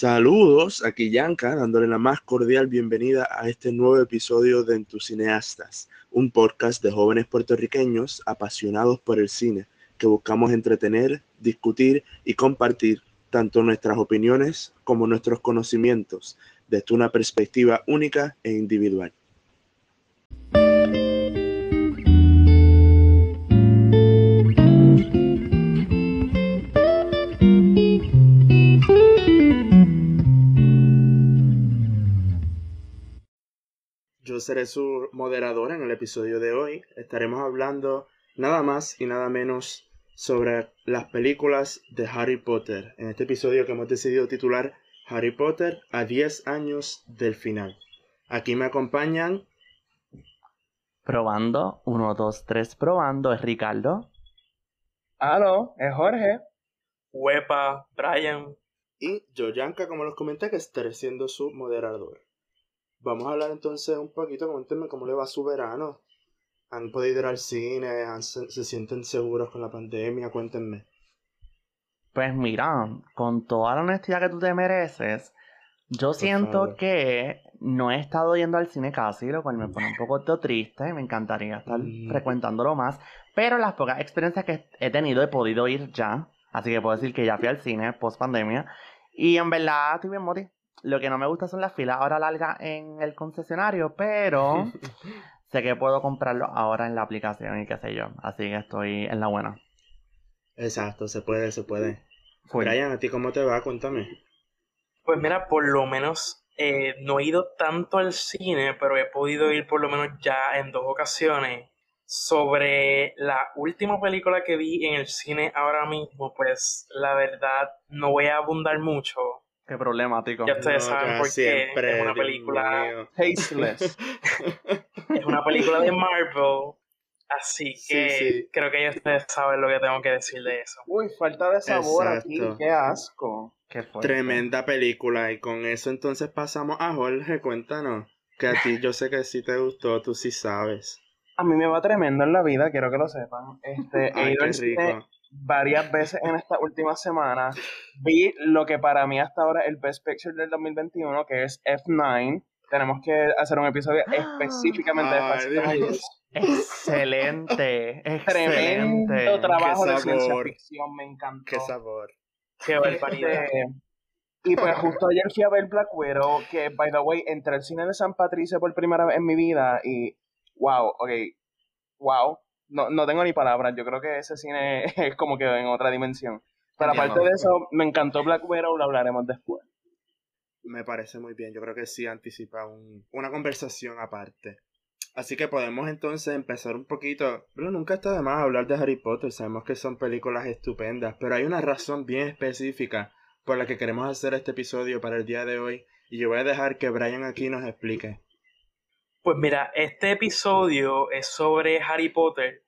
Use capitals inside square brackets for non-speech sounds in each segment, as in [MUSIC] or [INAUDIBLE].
Saludos, aquí Yanka, dándole la más cordial bienvenida a este nuevo episodio de Cineastas, un podcast de jóvenes puertorriqueños apasionados por el cine, que buscamos entretener, discutir y compartir tanto nuestras opiniones como nuestros conocimientos desde una perspectiva única e individual. Seré su moderador en el episodio de hoy. Estaremos hablando nada más y nada menos sobre las películas de Harry Potter. En este episodio que hemos decidido titular Harry Potter a 10 años del final. Aquí me acompañan. Probando, 1, 2, 3, probando, es Ricardo. Aló, es Jorge. Huepa, Brian. Y Yoyanka, como los comenté, que estaré siendo su moderador. Vamos a hablar entonces un poquito, cuéntenme cómo le va su verano. ¿Han podido ir al cine? se, sienten seguros con la pandemia? Cuéntenme. Pues mira, con toda la honestidad que tú te mereces, yo siento que no he estado yendo al cine casi, lo cual me pone un poco triste. Me encantaría estar mm. frecuentándolo más. Pero las pocas experiencias que he tenido he podido ir ya. Así que puedo decir que ya fui al cine post pandemia. Y en verdad estoy bien moti. Lo que no me gusta son las filas ahora largas en el concesionario, pero [LAUGHS] sé que puedo comprarlo ahora en la aplicación y qué sé yo. Así que estoy en la buena. Exacto, se puede, se puede. Brian, ¿a ti cómo te va? Cuéntame. Pues mira, por lo menos eh, no he ido tanto al cine, pero he podido ir por lo menos ya en dos ocasiones. Sobre la última película que vi en el cine ahora mismo, pues la verdad no voy a abundar mucho Qué problemático. Ya ustedes saben por qué. Es una película tasteless. [LAUGHS] es una película de Marvel. Así que creo que ya ustedes saben lo que tengo que decir de eso. Uy, falta de sabor aquí. Qué asco. Qué Tremenda película. Y con eso entonces pasamos a Jorge. Cuéntanos. Que a ti yo sé que sí te gustó, tú sí sabes. A mí me va tremendo en la vida, quiero que lo sepan. Este, Ay, qué rico varias veces en esta última semana. Vi lo que para mí hasta ahora es el Best Picture del 2021, que es F9. Tenemos que hacer un episodio específicamente de Fast Excelente, excelente. Tremendo trabajo de ciencia ficción, me encantó. Qué sabor. Qué barbaridad. Y pues justo ayer fui a ver Black Widow, que by the way, entré al cine de San Patricio por primera vez en mi vida y wow, ok, wow, no, no tengo ni palabras. Yo creo que ese cine [LAUGHS] es como que en otra dimensión. Pero aparte de eso, me encantó Black Widow, lo hablaremos después. Me parece muy bien. Yo creo que sí anticipa una conversación aparte. Así que podemos entonces empezar un poquito. Pero nunca está de más hablar de Harry Potter. Sabemos que son películas estupendas. Pero hay una razón bien específica por la que queremos hacer este episodio para el día de hoy. Y yo voy a dejar que Brian aquí nos explique. Pues mira, este episodio es sobre Harry Potter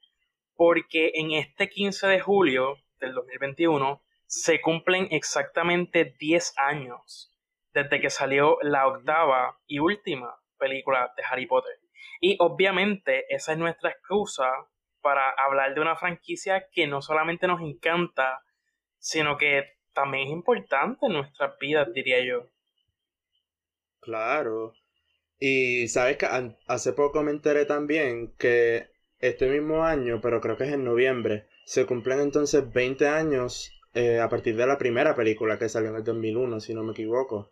porque en este 15 de julio del 2021 se cumplen exactamente 10 años desde que salió la octava y última película de Harry Potter. Y obviamente esa es nuestra excusa para hablar de una franquicia que no solamente nos encanta, sino que también es importante en nuestras vidas, diría yo. Claro, y sabes que hace poco me enteré también que este mismo año, pero creo que es en noviembre, se cumplen entonces 20 años eh, a partir de la primera película que salió en el 2001, si no me equivoco.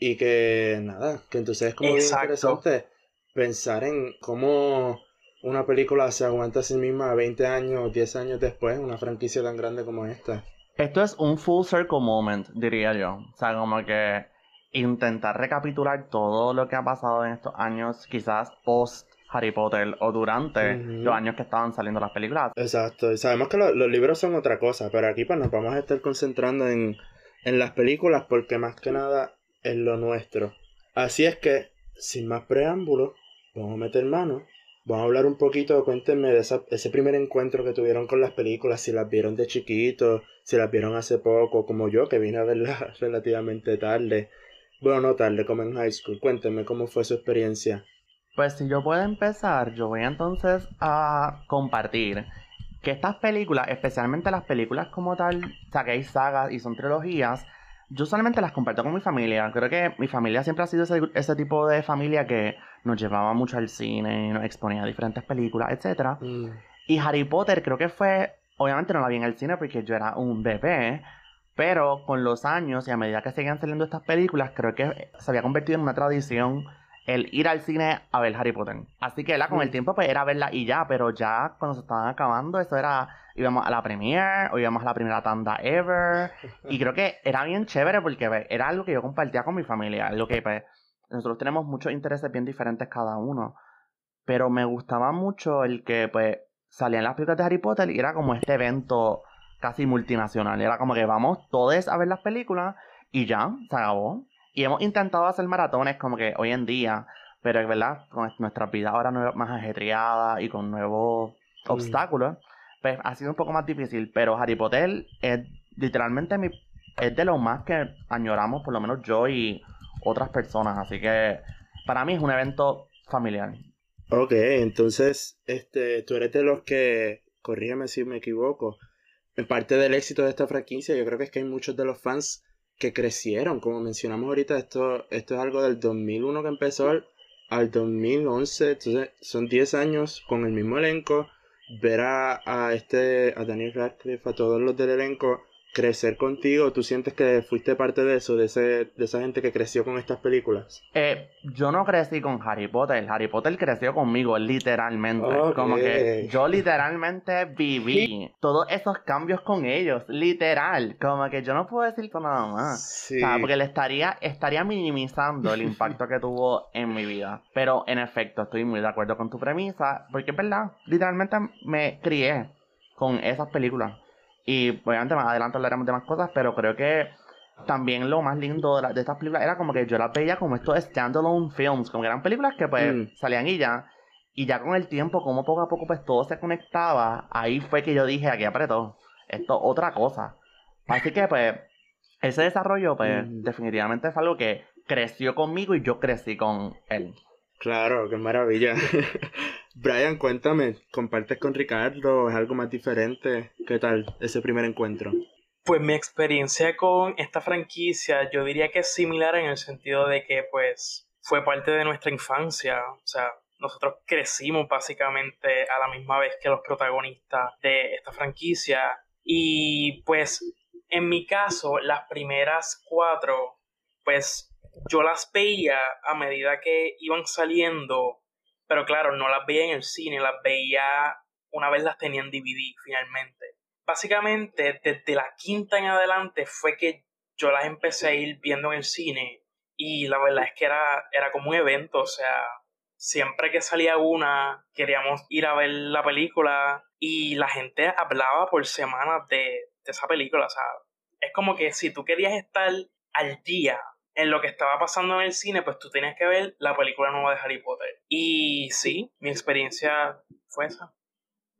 Y que nada, que entonces es como bien interesante pensar en cómo una película se aguanta a sí misma 20 años, 10 años después, una franquicia tan grande como esta. Esto es un full circle moment, diría yo. O sea, como que intentar recapitular todo lo que ha pasado en estos años, quizás post Harry Potter o durante los años que estaban saliendo las películas. Exacto, y sabemos que los libros son otra cosa, pero aquí pues nos vamos a estar concentrando en, en las películas porque más que nada es lo nuestro. Así es que, sin más preámbulos, vamos a meter mano. Vamos a hablar un poquito, cuéntenme de ese primer encuentro que tuvieron con las películas, si las vieron de chiquito, si las vieron hace poco, como yo, que vine a verlas [LAUGHS] relativamente tarde. Bueno, no tarde, como en high school. Cuénteme cómo fue su experiencia. Pues si yo puedo empezar, yo voy entonces a compartir que estas películas, especialmente las películas como tal, o sea, que hay sagas y son trilogías, yo solamente las comparto con mi familia. Creo que mi familia siempre ha sido ese, tipo de familia que nos llevaba mucho al cine, nos exponía a diferentes películas, etc. Mm. Y Harry Potter creo que fue, obviamente no la vi en el cine porque yo era un bebé, pero con los años y a medida que seguían saliendo estas películas, creo que se había convertido en una tradición el ir al cine a ver Harry Potter. Así que con el tiempo pues era verla y ya, pero ya cuando se estaban acabando, eso era, íbamos a la premiere o íbamos a la primera tanda ever. Y creo que era bien chévere porque era algo que yo compartía con mi familia, lo que pues nosotros tenemos muchos intereses bien diferentes cada uno. Pero me gustaba mucho el que pues salían las películas de Harry Potter y era como este evento casi multinacional. Era como que vamos todos a ver las películas y ya, se acabó. Y hemos intentado hacer maratones como que hoy en día, pero es verdad, con nuestra vida ahora más ajetreada y con nuevos obstáculos, pues ha sido un poco más difícil. Pero Harry Potter es literalmente mi, es de lo más que añoramos, por lo menos yo y otras personas. Así que para mí es un evento familiar. Ok, entonces, este, tú eres de los que, corrígeme si me equivoco, parte del éxito de esta franquicia, yo creo que es que hay muchos de los fans que crecieron, como mencionamos ahorita, esto, esto es algo del 2001 que empezó al, 2011, entonces son 10 años con el mismo elenco, ver a, a este, a Daniel Radcliffe, a todos los del elenco, crecer contigo? ¿Tú sientes que fuiste parte de eso, de, ese, de esa gente que creció con estas películas? Eh, yo no crecí con Harry Potter. Harry Potter creció conmigo, literalmente. Como que yo literalmente viví todos esos cambios con ellos, literal. Como que yo no puedo decir nada más. O sea, porque le estaría, estaría minimizando el impacto que tuvo en mi vida. Pero en efecto, estoy muy de acuerdo con tu premisa, porque es verdad, literalmente me crié con esas películas. Y obviamente más adelante hablaremos de más cosas, pero creo que también lo más lindo de, estas películas era como que yo las veía como estos standalone films, como que eran películas que pues mm. salían y ya. Y ya con el tiempo, como poco a poco pues todo se conectaba, ahí fue que yo dije, aquí apretó, esto otra cosa. Así que pues ese desarrollo pues mm. definitivamente fue algo que creció conmigo y yo crecí con él. Claro, qué maravilla. [LAUGHS] Brian, cuéntame, ¿compartes con Ricardo? ¿Es algo más diferente? ¿Qué tal ese primer encuentro? Pues mi experiencia con esta franquicia yo diría que es similar en el sentido de que pues fue parte de nuestra infancia, o sea, nosotros crecimos básicamente a la misma vez que los protagonistas de esta franquicia y pues en mi caso las primeras cuatro pues yo las veía a medida que iban saliendo, pero claro, no las veía en el cine, las veía una vez las tenía en DVD finalmente. Básicamente, desde la quinta en adelante fue que yo las empecé a ir viendo en el cine y la verdad es que era, era como un evento, o sea, siempre que salía una, queríamos ir a ver la película y la gente hablaba por semanas de, de esa película, o sea, es como que si tú querías estar al día en lo que estaba pasando en el cine, pues tú tenías que ver la película nueva de Harry Potter. Y sí, mi experiencia fue esa.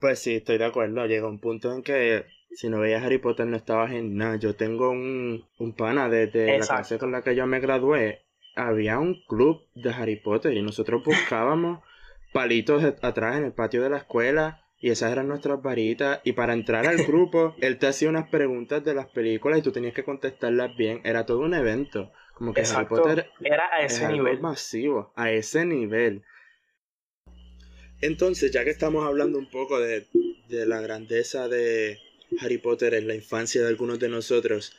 Pues sí, estoy de acuerdo. Llega un punto en que si no veías Harry Potter no estabas en nada. Yo tengo un, un pana desde la clase con la que yo me gradué. Había un club de Harry Potter y nosotros buscábamos [LAUGHS] palitos atrás en el patio de la escuela y esas eran nuestras varitas. Y para entrar al grupo, [LAUGHS] él te hacía unas preguntas de las películas y tú tenías que contestarlas bien. Era todo un evento. Como que Harry Potter era a ese nivel. masivo, a ese nivel. Entonces, ya que estamos hablando un poco de, de la grandeza de Harry Potter en la infancia de algunos de nosotros,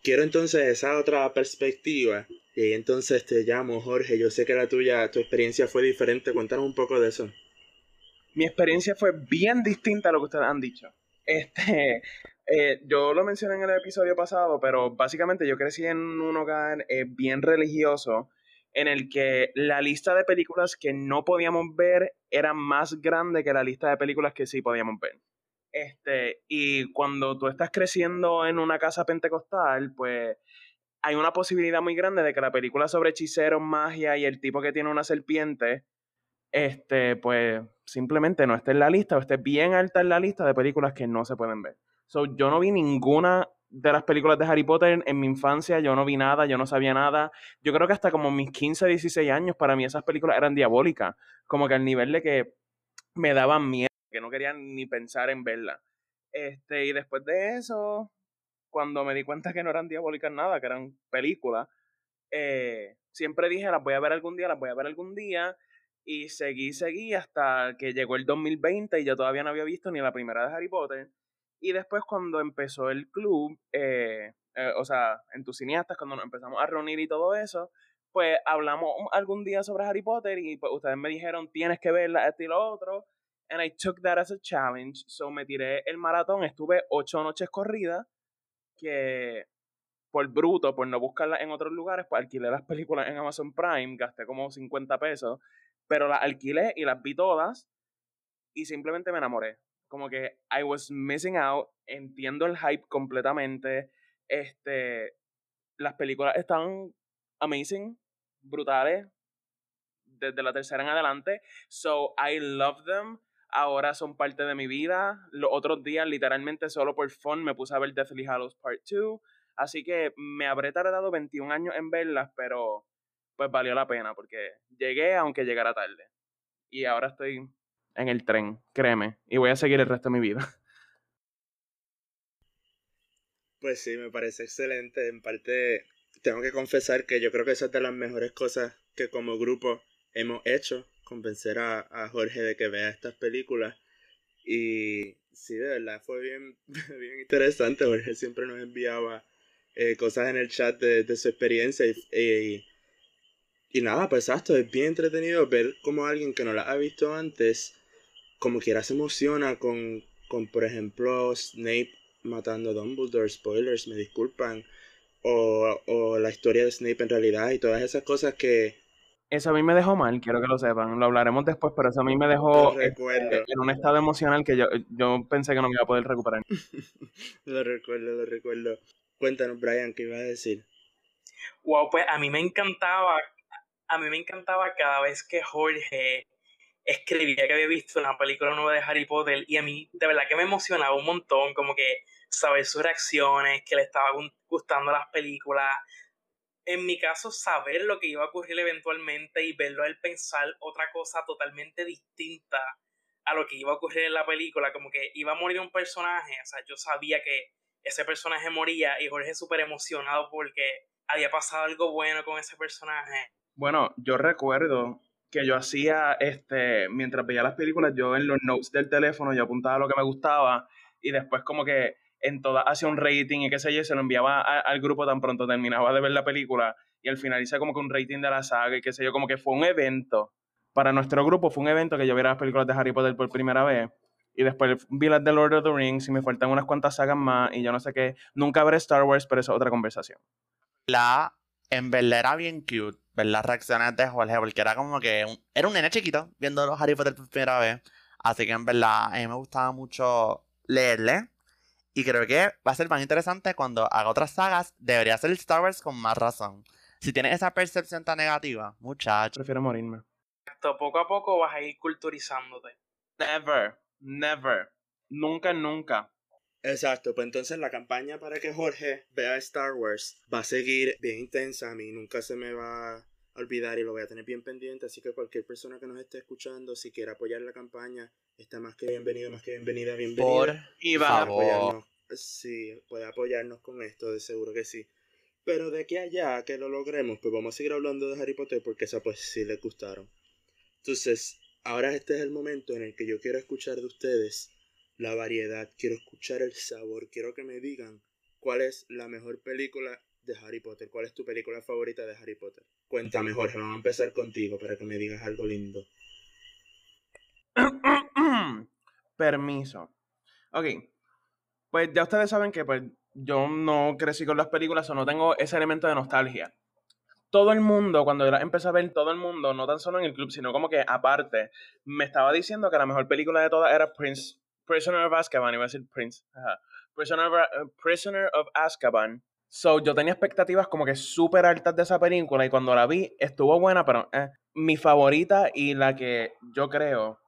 quiero entonces esa otra perspectiva. Y ahí entonces te llamo, Jorge. Yo sé que la tuya, tu experiencia fue diferente. Cuéntanos un poco de eso. Mi experiencia fue bien distinta a lo que ustedes han dicho. Este, eh, yo lo mencioné en el episodio pasado, pero básicamente yo crecí en un hogar eh, bien religioso en el que la lista de películas que no podíamos ver era más grande que la lista de películas que sí podíamos ver. Este, y cuando tú estás creciendo en una casa pentecostal, pues hay una posibilidad muy grande de que la película sobre hechiceros, magia y el tipo que tiene una serpiente, este, pues simplemente no esté en la lista o esté bien alta en la lista de películas que no se pueden ver. So, yo no vi ninguna de las películas de Harry Potter en mi infancia, yo no vi nada, yo no sabía nada. Yo creo que hasta como mis 15, 16 años, para mí esas películas eran diabólicas. Como que al nivel de que me daban miedo, que no quería ni pensar en verla. Este, y después de eso, cuando me di cuenta que no eran diabólicas nada, que eran películas, eh, siempre dije, las voy a ver algún día, las voy a ver algún día, y seguí, seguí hasta que llegó el 2020 y yo todavía no había visto ni la primera de Harry Potter. Y después cuando empezó el club, eh, eh, o sea, en tus cineastas, cuando nos empezamos a reunir y todo eso, pues hablamos algún día sobre Harry Potter y pues ustedes me dijeron, tienes que verla, esto y lo otro. And I took that as a challenge. So me tiré el maratón, estuve ocho noches corridas, que por bruto, por no buscarlas en otros lugares, pues alquilé las películas en Amazon Prime, gasté como 50 pesos, pero las alquilé y las vi todas y simplemente me enamoré. Como que I was missing out, entiendo el hype completamente. Este, las películas están amazing, brutales, desde la tercera en adelante. So I love them. Ahora son parte de mi vida. Los otros días, literalmente solo por fun, me puse a ver Deathly Hallows Part 2. Así que me habré tardado 21 años en verlas, pero pues valió la pena porque llegué aunque llegara tarde. Y ahora estoy en el tren, créeme, y voy a seguir el resto de mi vida. [LAUGHS] Pues sí, me parece excelente. En parte, tengo que confesar que yo creo que esa es de las mejores cosas que como grupo hemos hecho, convencer a, Jorge de que vea estas películas. Y sí, de verdad fue bien, [LAUGHS] bien interesante. Jorge siempre nos enviaba eh, cosas en el chat de, su experiencia y, y, nada, pues exacto, es bien entretenido ver como alguien que no la ha visto antes, como quiera se emociona con, con por ejemplo, Snape matando a Dumbledore, spoilers, me disculpan, o, o la historia de Snape en realidad y todas esas cosas que, eso a mí me dejó mal, quiero que lo sepan. Lo hablaremos después, pero eso a mí me dejó eh, en un estado emocional que yo, yo pensé que no me iba a poder recuperar. [LAUGHS] lo recuerdo, lo recuerdo. Cuéntanos, Brian, ¿qué ibas a decir? Wow, pues a mí me encantaba, a mí me encantaba cada vez que Jorge escribía que había visto una película nueva de Harry Potter y a mí de verdad que me emocionaba un montón, como que saber sus reacciones, que le estaba gustando las películas. En mi caso, saber lo que iba a ocurrir eventualmente y verlo a él pensar otra cosa totalmente distinta a lo que iba a ocurrir en la película, como que iba a morir un personaje, o sea, yo sabía que ese personaje moría y Jorge súper emocionado porque había pasado algo bueno con ese personaje. Bueno, yo recuerdo que yo hacía, este, mientras veía las películas, yo en los notes del teléfono yo apuntaba lo que me gustaba y después como que en todas hacía un rating y qué sé yo, se lo enviaba al grupo tan pronto terminaba de ver la película y al final hice como que un rating de la saga y qué sé yo, como que fue un evento. Para nuestro grupo fue un evento que yo viera las películas de Harry Potter por primera vez y después vi las de Lord of the Rings y me faltan unas cuantas sagas más y yo no sé qué. Nunca veré Star Wars, pero eso es otra conversación. La, en verdad era bien cute ver las reacciones de Jorge, porque era como que era un nene chiquito viendo los Harry Potter por primera vez. Así que en verdad a mí me gustaba mucho leerle. Y creo que va a ser más interesante cuando haga otras sagas. Debería ser Star Wars con más razón. Si tienes esa percepción tan negativa, muchacho. Prefiero morirme. Esto poco a poco vas a ir culturizándote. Never. Never. Nunca, nunca. Exacto, pues entonces la campaña para que Jorge vea Star Wars va a seguir bien intensa. A mí nunca se me va a olvidar y lo voy a tener bien pendiente. Así que cualquier persona que nos esté escuchando, si quiere apoyar la campaña, está más que bienvenido, más que bienvenida, bienvenida. Por y va a apoyarnos. Sí, puede apoyarnos con esto, de seguro que sí. Pero de aquí a allá que lo logremos, pues vamos a seguir hablando de Harry Potter porque esa pues sí les gustaron. Entonces, Ahora este es el momento en el que yo quiero escuchar de ustedes la variedad, quiero escuchar el sabor, quiero que me digan cuál es la mejor película de Harry Potter, cuál es tu película favorita de Harry Potter. Cuéntame Jorge, vamos a empezar contigo para que me digas algo lindo. [COUGHS] Permiso. Ok, pues ya ustedes saben que pues, yo no crecí con las películas o no tengo ese elemento de nostalgia. Todo el mundo, cuando yo empecé a ver, todo el mundo, no tan solo en el club, sino como que aparte, me estaba diciendo que la mejor película de todas era Prince, Prisoner of Azkaban, iba a decir Prince, Prisoner, of, eh, Prisoner of Azkaban. So, yo tenía expectativas como que súper altas de esa película y cuando la vi estuvo buena, pero eh, mi favorita y la que yo creo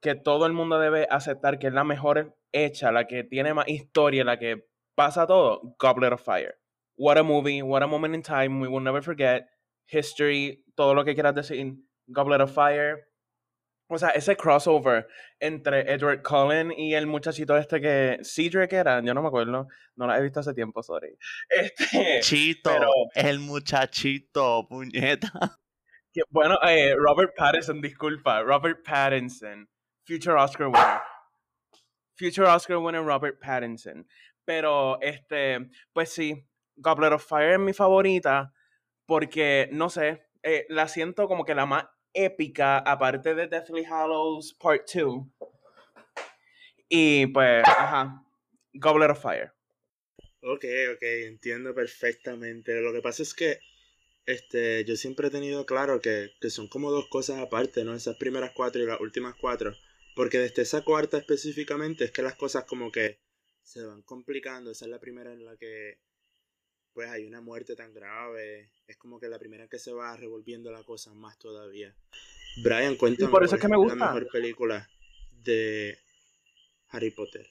que todo el mundo debe aceptar que es la mejor hecha, la que tiene más historia, la que pasa todo, Goblet of Fire. What a movie, what a moment in time, we will never forget. History, todo lo que quieras decir. Goblet of Fire, O sea, ese crossover entre Edward Cullen y el muchachito este que Cedric era, yo no me acuerdo, no la he visto hace tiempo, sorry. [LAUGHS] Este, Chito, pero- el muchachito, puñeta. que- bueno, eh, Robert Pattinson, disculpa, Robert Pattinson, future Oscar winner. Future Oscar winner Robert Pattinson. Pero, este, pues sí, Goblet of Fire es mi favorita porque, no sé, eh, la siento como que la más épica, aparte de Deathly Hallows Part 2. Y pues, ajá, Goblet of Fire. Ok, ok, entiendo perfectamente. Lo que pasa es que este, yo siempre he tenido claro que, que son como dos cosas aparte, ¿no? Esas primeras cuatro y las últimas cuatro. Porque desde esa cuarta específicamente es que las cosas como que se van complicando. Esa es la primera en la que pues hay una muerte tan grave. Es como que la primera que se va revolviendo la cosa más todavía. Brian, cuéntame. por eso es ¿cuál que me gusta. La mejor película de Harry Potter.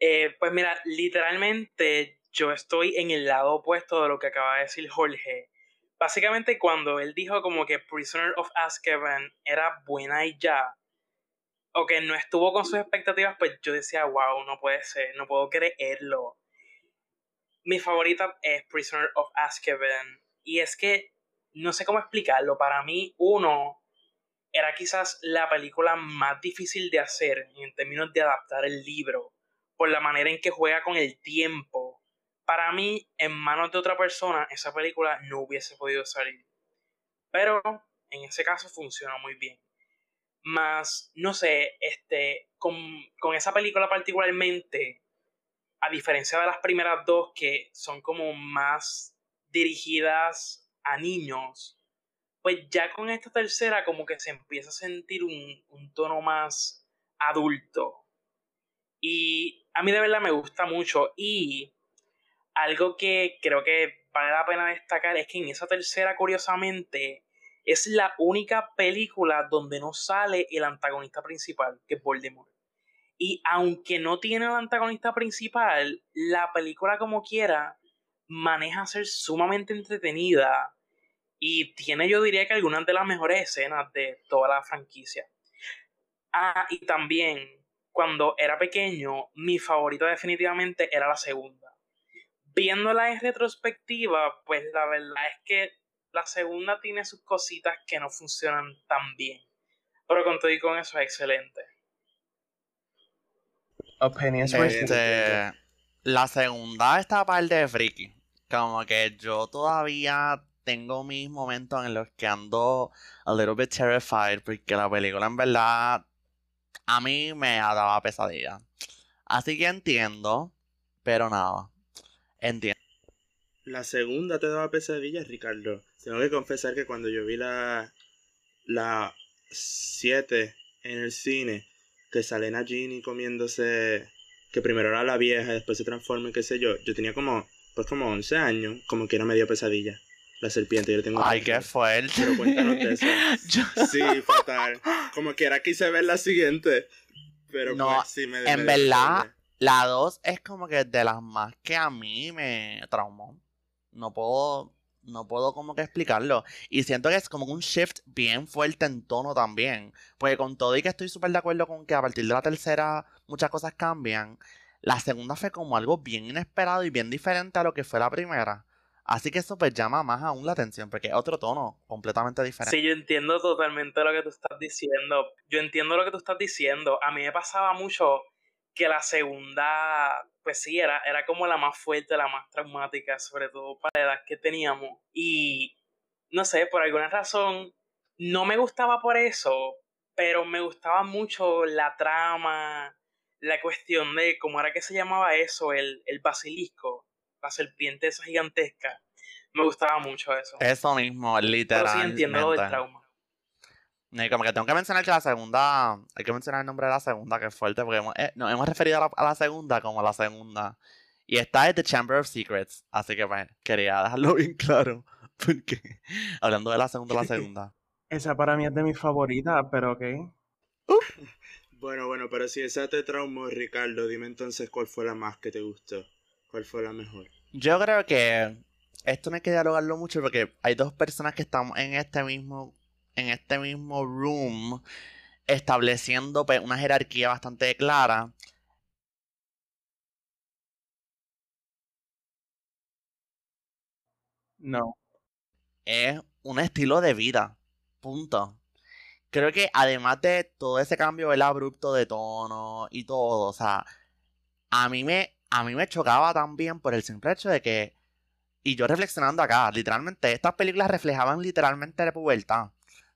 Eh, pues mira, literalmente yo estoy en el lado opuesto de lo que acaba de decir Jorge. Básicamente cuando él dijo como que Prisoner of Azkaban era buena y ya, o que no estuvo con sus expectativas, pues yo decía, wow, no puede ser, no puedo creerlo. Mi favorita es Prisoner of Azkaban. Y es que no sé cómo explicarlo. Para mí, uno, era quizás la película más difícil de hacer en términos de adaptar el libro, por la manera en que juega con el tiempo. Para mí, en manos de otra persona, esa película no hubiese podido salir. Pero en ese caso funcionó muy bien. Más, no sé, este, con, con esa película particularmente, a diferencia de las primeras dos que son como más dirigidas a niños, pues ya con esta tercera como que se empieza a sentir un, un tono más adulto. Y a mí de verdad me gusta mucho. Y algo que creo que vale la pena destacar es que en esa tercera, curiosamente, es la única película donde no sale el antagonista principal, que es Voldemort. Y aunque no tiene el antagonista principal, la película como quiera maneja ser sumamente entretenida y tiene yo diría que algunas de las mejores escenas de toda la franquicia. Ah, y también cuando era pequeño, mi favorita definitivamente era la segunda. Viéndola en retrospectiva, pues la verdad es que la segunda tiene sus cositas que no funcionan tan bien. Pero con con eso es excelente. Opinions Este, la segunda está par de friki. Como que yo todavía tengo mis momentos en los que ando a little bit terrified porque la película en verdad a mí me daba pesadilla. Así que entiendo, pero nada. Entiendo. La segunda te daba pesadillas, Ricardo. Tengo que confesar que cuando yo vi la la 7 en el cine, que sale Nagini comiéndose, que primero era la vieja, después se transforma y qué sé yo, yo tenía como, pues como 11 años, como que era medio pesadilla. La serpiente, yo tengo... Ay, qué fuerte. Pero cuéntanos de eso. [LAUGHS] Yo- Sí, fatal. Como que era quise ver la siguiente, pero No, pues sí me en me verdad, pesadilla. La 2 es como que de las más que a mí me traumó. No puedo, no puedo como que explicarlo. Y siento que es como un shift bien fuerte en tono también. Porque con todo y que estoy súper de acuerdo con que a partir de la tercera muchas cosas cambian, la segunda fue como algo bien inesperado y bien diferente a lo que fue la primera. Así que eso pues llama más aún la atención, porque es otro tono completamente diferente. Sí, yo entiendo totalmente lo que tú estás diciendo. Yo entiendo lo que tú estás diciendo. A mí me pasaba mucho que la segunda, pues sí, era, era como la más fuerte, la más traumática, sobre todo para la edad que teníamos. Y no sé, por alguna razón, no me gustaba por eso, pero me gustaba mucho la trama, la cuestión de cómo era que se llamaba eso, el, el basilisco, la serpiente esa gigantesca. Me gustaba mucho eso. Eso mismo, pero literalmente. sí entiendo lo del trauma. Y como que tengo que mencionar que la segunda, hay que mencionar el nombre de la segunda, que es fuerte, porque hemos, eh, nos hemos referido a la, a la segunda como la segunda. Y esta es The Chamber of Secrets, así que pues quería dejarlo [LAUGHS] bien claro, porque hablando de la segunda, la segunda. [LAUGHS] Esa para mí es de mis favoritas, pero ok. Bueno, bueno, pero si esa te traumó, Ricardo, dime entonces cuál fue la más que te gustó. ¿Cuál fue la mejor? Yo creo que esto no hay que dialogarlo mucho porque hay dos personas que estamos en este mismo, en este mismo room estableciendo pues, una jerarquía bastante clara. No. Es un estilo de vida. Punto. Creo que además de todo ese cambio el abrupto de tono y todo, o sea, a mí me, a mí me chocaba también por el simple hecho de que, y yo reflexionando acá, literalmente, estas películas reflejaban literalmente la pubertad.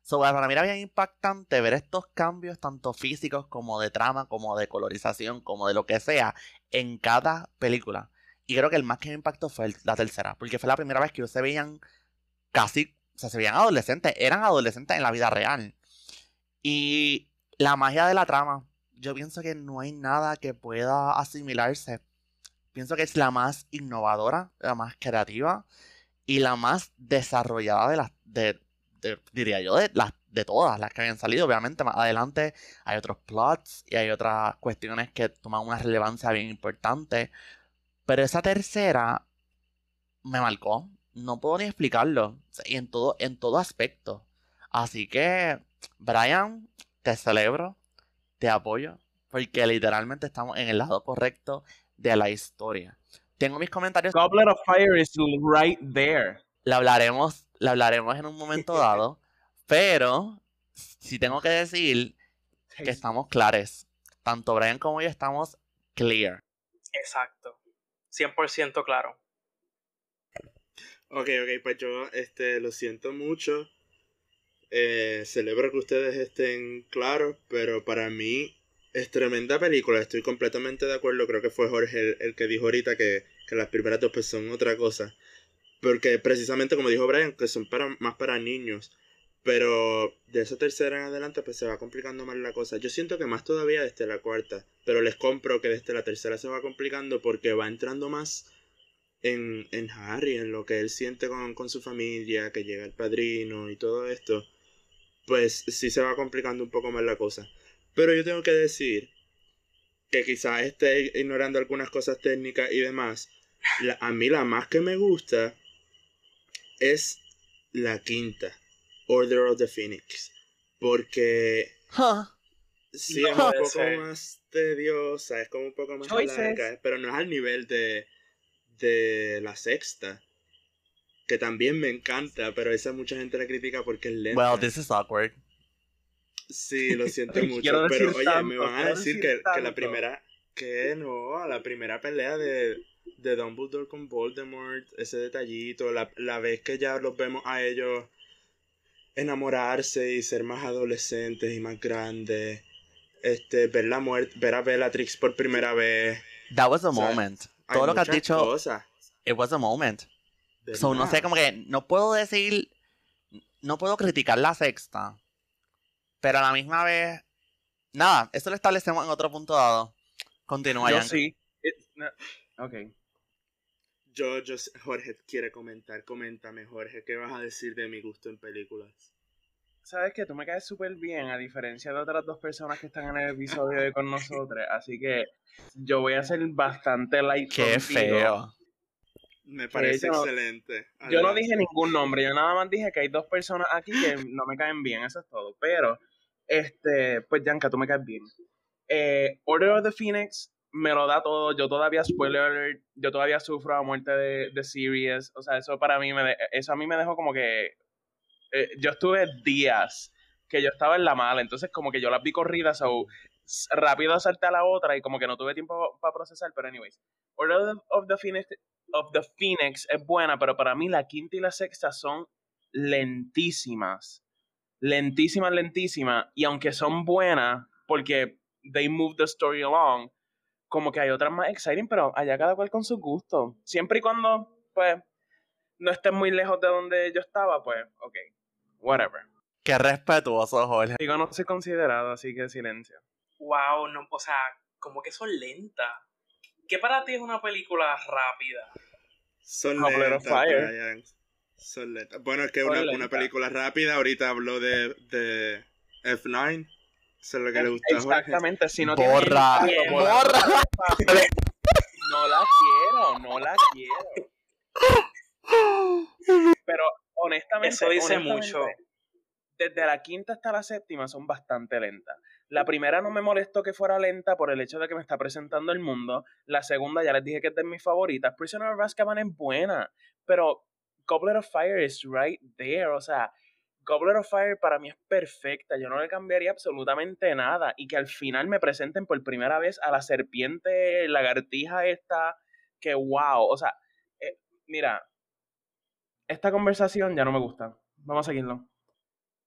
So, para mí era bien impactante ver estos cambios, tanto físicos como de trama, como de colorización, como de lo que sea, en cada película. Y creo que el más que me impactó fue la tercera, porque fue la primera vez que ellos se veían casi, o sea, se veían adolescentes, eran adolescentes en la vida real. Y la magia de la trama, yo pienso que no hay nada que pueda asimilarse. Pienso que es la más innovadora, la más creativa y la más desarrollada de las, de, diría yo, de, las, de todas las que habían salido. Obviamente, más adelante hay otros plots y hay otras cuestiones que toman una relevancia bien importante. Pero esa tercera me marcó. No puedo ni explicarlo. Y en todo, en todo aspecto. Así que, Brian, te celebro, te apoyo, porque literalmente estamos en el lado correcto de la historia. Tengo mis comentarios. Goblet of Fire is right there. La hablaremos, la hablaremos en un momento [LAUGHS] dado, pero si tengo que decir que estamos claros. Tanto Brian como yo estamos clear. Exacto. 100% claro. Ok, ok, pues yo este, lo siento mucho. Eh, celebro que ustedes estén claros, pero para mí es tremenda película. Estoy completamente de acuerdo. Creo que fue Jorge el, que dijo ahorita que, las primeras dos pues, son otra cosa. Porque precisamente como dijo Brian, que son para, más para niños. Pero de esa tercera en adelante pues se va complicando más la cosa. Yo siento que más todavía desde la cuarta. Pero les compro que desde la tercera se va complicando porque va entrando más en, en Harry, en lo que él siente con, con su familia, que llega el padrino y todo esto. Pues sí se va complicando un poco más la cosa. Pero yo tengo que decir que quizás esté ignorando algunas cosas técnicas y demás. a mí la más que me gusta es la quinta, Order of the Phoenix. Porque sí es un poco más tediosa, es como un poco más larga, pero no es al nivel de, de la sexta. Que también me encanta, pero esa mucha gente la critica porque es lenta. Well, this is awkward. Sí, lo [LAUGHS] siento mucho, pero oye, me van a decir, que, que, la primera, que no, la primera pelea de, de Dumbledore con Voldemort, ese detallito, la, la vez que ya los vemos a ellos enamorarse y ser más adolescentes y más grandes, este, ver la muerte, ver a Bellatrix por primera vez. That was a moment. Todo lo que has dicho, it was a moment. So, no sé, como que no puedo decir, no puedo criticar la sexta, pero a la misma vez, nada, esto lo establecemos en otro punto dado. Continúa, Yo sí. Ok. Yo, yo, Jorge quiere comentar. Coméntame, Jorge, ¿qué vas a decir de mi gusto en películas? Sabes que tú me caes súper bien, a diferencia de otras dos personas que están en el episodio de con nosotros. Así que yo voy a ser bastante light. Qué feo. Me parece excelente. Yo no dije ningún nombre, yo nada más dije que hay dos personas aquí que no me caen bien, eso es todo. Pero este, pues Yanka, tú me caes bien. Eh, Order of the Phoenix me lo da todo. Yo todavía, spoiler alert, yo todavía sufro la muerte de, de Sirius. O sea, eso para mí me eso a mí me dejó como que eh, yo estuve días que yo estaba en la mala, entonces como que yo las vi corridas, o rápido salté a la otra y como que no tuve tiempo para procesar, pero anyways. Order of the Phoenix of the Phoenix es buena, pero para mí la quinta y la sexta son lentísimas lentísima, lentísima, y aunque son buenas, porque they move the story along, como que hay otras más exciting, pero allá cada cual con su gusto. Siempre y cuando, pues, no estén muy lejos de donde yo estaba, pues, ok, whatever. Qué respetuoso, Jorge. Digo, no soy considerado, así que silencio. Wow, no, o sea, como que son lentas. ¿Qué para ti es una película rápida? Son lentas, bueno, es que una, una película rápida, ahorita habló de, de F9. Eso es lo que le gusta Exactamente, si no borra, borra. [LAUGHS] No la quiero, no la quiero. Pero honestamente, eso dice mucho. desde la quinta hasta la séptima son bastante lentas. La primera no me molestó que fuera lenta por el hecho de que me está presentando el mundo. La segunda ya les dije que es de mis favoritas. Prisoner of Azkaban es buena, pero Goblet of Fire is right there. O sea, Goblet of Fire para mí es perfecta. Yo no le cambiaría absolutamente nada. Y que al final me presenten por primera vez a la serpiente lagartija esta. Que wow. O sea, eh, mira, esta conversación ya no me gusta. Vamos a seguirlo.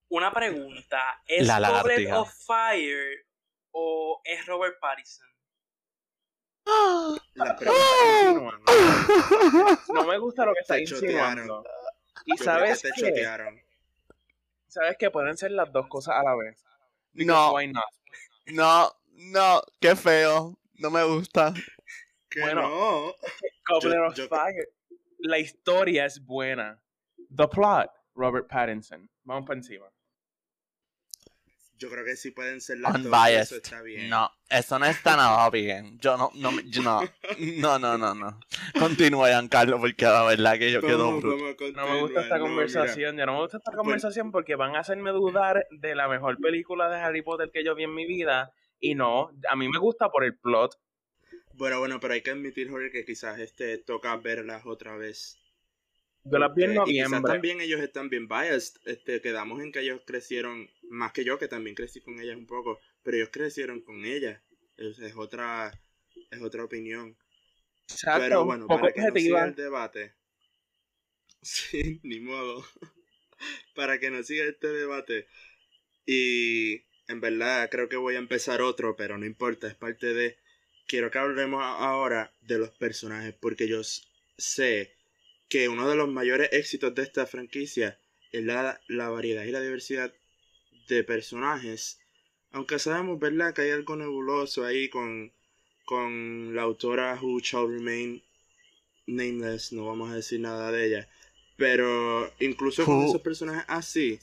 Una pregunta. ¿Es La Goblet of Fire o es Robert Pattinson? La [GASPS] pregunta insinuando. No me gusta lo que está insinuando. Y sabes que te qué? chotearon. Sabes que pueden ser las dos cosas a la vez. Because No. why not? No, no, qué feo. No me gusta. Que Bueno. no. Goblet Yo- of yo- Fire. La historia es buena. The plot, Robert Pattinson. Vamos para encima. Yo creo que sí pueden ser las dos. Unbiased. Eso está bien. No, eso no está nada bien. Yo no, no, me- yo no, no, no, no, no. Continúa, Giancarlo, porque la verdad que yo quedo bruto. No me gusta esta No, conversación. Ya no me gusta esta conversación porque van a hacerme dudar de la mejor película de Harry Potter que yo vi en mi vida. Y no, a mí me gusta por el plot. Bueno, bueno, pero hay que admitir, Jorge, que quizás este toca verlas otra vez. Yo las vi en Porque- y quizás noviembre. también ellos están bien biased. Este, quedamos en que ellos crecieron más que yo, que también crecí con ellas un poco, pero ellos crecieron con ellas. Es, es otra es otra opinión. Exacto, pero bueno, para que no siga el debate. [LAUGHS] Sí, ni modo. [LAUGHS] para que no siga este debate. Y en verdad creo que voy a empezar otro, pero no importa, es parte de... Quiero que hablemos ahora de los personajes, porque yo sé que uno de los mayores éxitos de esta franquicia es la, la variedad y la diversidad de personajes. Aunque sabemos, ¿verdad?, que hay algo nebuloso ahí con, con la autora Who Shall Remain Nameless, no vamos a decir nada de ella. Pero incluso con esos personajes así.